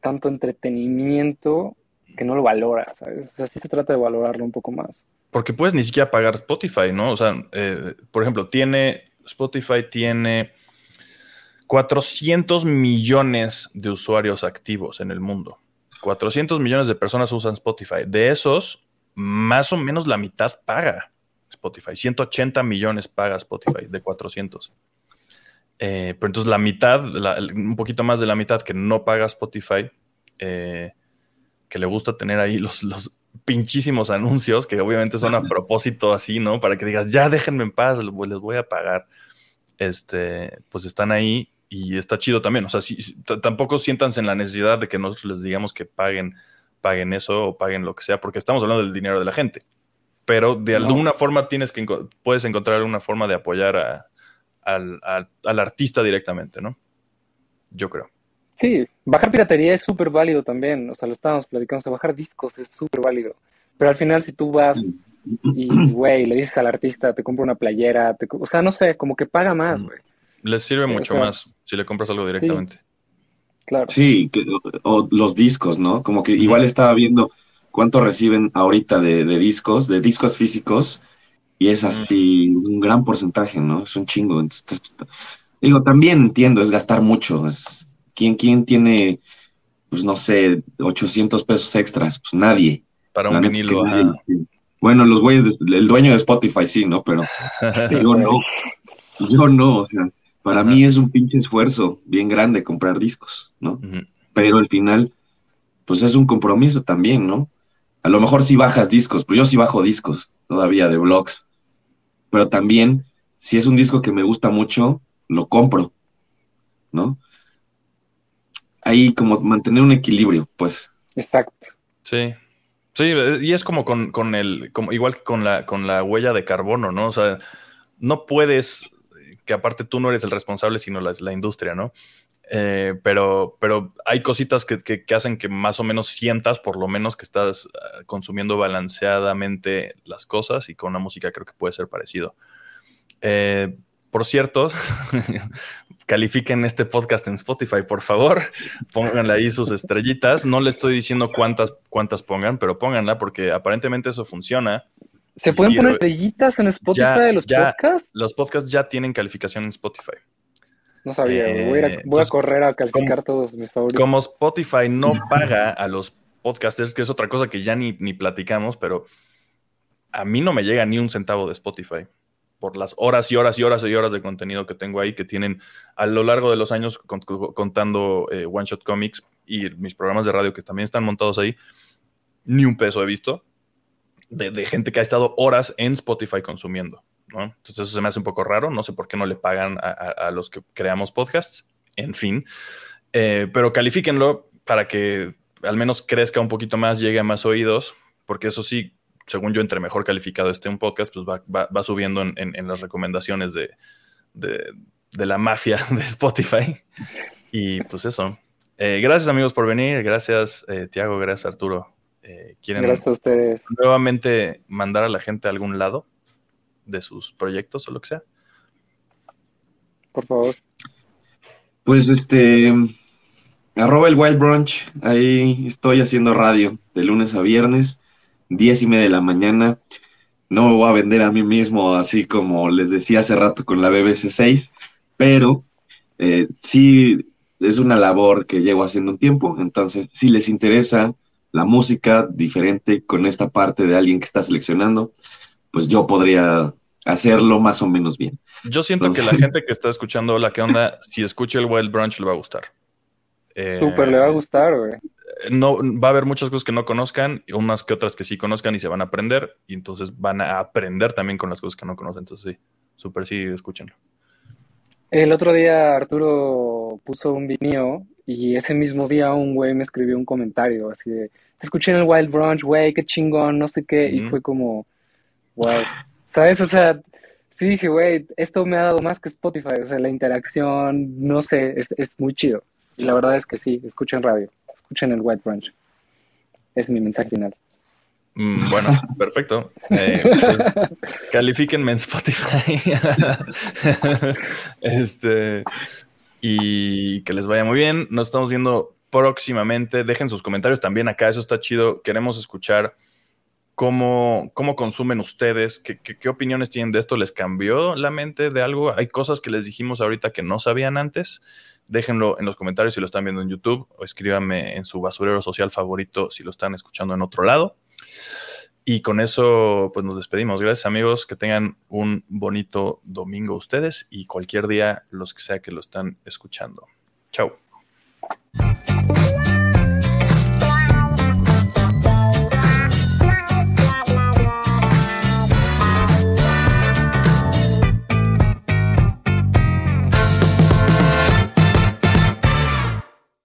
tanto entretenimiento que no lo valora, ¿sabes? O sea, sí se trata de valorarlo un poco más. Porque puedes ni siquiera pagar Spotify, ¿no? O sea, eh, por ejemplo, tiene, Spotify tiene 400 millones de usuarios activos en el mundo. 400 millones de personas usan Spotify. De esos, más o menos la mitad paga Spotify. 180 millones paga Spotify de 400. Eh, pero entonces la mitad, un poquito más de la mitad que no paga Spotify, eh, que le gusta tener ahí los, los pinchísimos anuncios, que obviamente son a propósito así, ¿no? Para que digas, ya déjenme en paz, les voy a pagar. Este, pues están ahí y está chido también. O sea, tampoco siéntanse en la necesidad de que nosotros les digamos que paguen, paguen eso o paguen lo que sea, porque estamos hablando del dinero de la gente. Pero de alguna forma tienes que puedes encontrar alguna forma de apoyar al, al artista directamente, ¿no? Yo creo. Sí, bajar piratería es súper válido también, o sea, lo estábamos platicando, o sea, bajar discos es súper válido, pero al final si tú vas y, güey, le dices al artista, te compro una playera, o sea, no sé, como que paga más, güey. Les sirve mucho más si le compras algo directamente. claro. Sí, o, los discos, ¿no? Como que igual estaba viendo cuánto reciben ahorita de, discos, de discos físicos, y es así un gran porcentaje, ¿no? Es un chingo. digo, también entiendo, es gastar mucho, es ¿Quién, tiene, pues no sé, 800 pesos extras? Pues nadie. Para un vinilo, Bueno, los güeyes, el dueño de Spotify sí, ¿no? Pero [laughs] yo no. Yo no, o sea, para mí es un pinche esfuerzo bien grande comprar discos, ¿no? Pero al final, pues es un compromiso también, ¿no? A lo mejor si bajas discos, pues yo sí bajo discos todavía de blogs, pero también, si es un disco que me gusta mucho, lo compro, ¿no? ahí como mantener un equilibrio, pues. Exacto. Sí. Sí, y es como con, con el, como, igual que con la, con la huella de carbono, ¿no? O sea, no puedes, que aparte tú no eres el responsable, sino la, la industria, ¿no? Eh, pero, pero hay cositas que, que, hacen que más o menos sientas, por lo menos, que estás ah, consumiendo balanceadamente las cosas y con la música creo que puede ser parecido. Eh, por cierto, [laughs] califiquen este podcast en Spotify, por favor. Pónganle ahí sus estrellitas. No le estoy diciendo cuántas, cuántas pongan, pero pónganla porque aparentemente eso funciona. ¿Se pueden poner estrellitas en Spotify de los podcasts? Los podcasts ya tienen calificación en Spotify. No sabía, voy, a, eh, correr a calificar todos mis favoritos. Como Spotify no paga a los podcasters, que es otra cosa que ya ni, ni platicamos, pero a mí no me llega ni un centavo de Spotify por las horas y horas y horas y horas de contenido que tengo ahí, que tienen a lo largo de los años contando eh, One Shot Comics y mis programas de radio que también están montados ahí, ni un peso he visto de, gente que ha estado horas en Spotify consumiendo. Entonces eso se me hace un poco raro, no sé por qué no le pagan a, los que creamos podcasts, en fin, eh, pero califíquenlo para que al menos crezca un poquito más, llegue a más oídos, porque eso sí, según yo, entre mejor calificado esté un podcast, pues va, subiendo en, las recomendaciones de, la mafia [laughs] de Spotify. Y pues eso. Eh, gracias amigos por venir. Gracias eh, Tiago, gracias Arturo. Eh, ¿Quieren gracias a ustedes. nuevamente mandar a la gente a algún lado de sus proyectos o lo que sea? Por favor. Pues este, arroba el Wild Brunch, ahí estoy haciendo radio de lunes a viernes, diez y media de la mañana. No me voy a vender a mí mismo así como les decía hace rato con la BBC 6, pero eh, sí es una labor que llevo haciendo un tiempo, entonces si les interesa la música diferente con esta parte de alguien que está seleccionando, pues yo podría hacerlo más o menos bien. Yo siento que la gente que está escuchando la ¿qué onda? [laughs] Si escucha el Wild Brunch le va a gustar. Eh, Súper, le va a gustar, güey. No, va a haber muchas cosas que no conozcan, unas que otras que sí conozcan y se van a aprender, y entonces van a aprender también con las cosas que no conocen. Entonces sí, súper sí, escúchenlo. El otro día Arturo puso un video y ese mismo día un güey me escribió un comentario así de, te escuché en el Wild Brunch, güey, qué chingón, no sé qué, y fue como, wow. ¿Sabes? O sea, sí dije, güey, esto me ha dado más que Spotify. O sea, la interacción, no sé, es, es muy chido. Y la verdad es que sí, escuchen radio, escuchen el White Branch. Es mi mensaje final. Mm, bueno, [laughs] perfecto. Eh, pues, [laughs] califíquenme en Spotify. [laughs] este, y que les vaya muy bien. Nos estamos viendo próximamente. Dejen sus comentarios también acá, eso está chido. Queremos escuchar ¿Cómo, ¿Cómo, consumen ustedes? ¿Qué, ¿Qué, opiniones tienen de esto? ¿Les cambió la mente de algo? ¿Hay cosas que les dijimos ahorita que no sabían antes? Déjenlo en los comentarios si lo están viendo en YouTube o escríbanme en su basurero social favorito si lo están escuchando en otro lado. Y con eso, pues nos despedimos. Gracias amigos, que tengan un bonito domingo ustedes y cualquier día los que sea que lo están escuchando. Chao.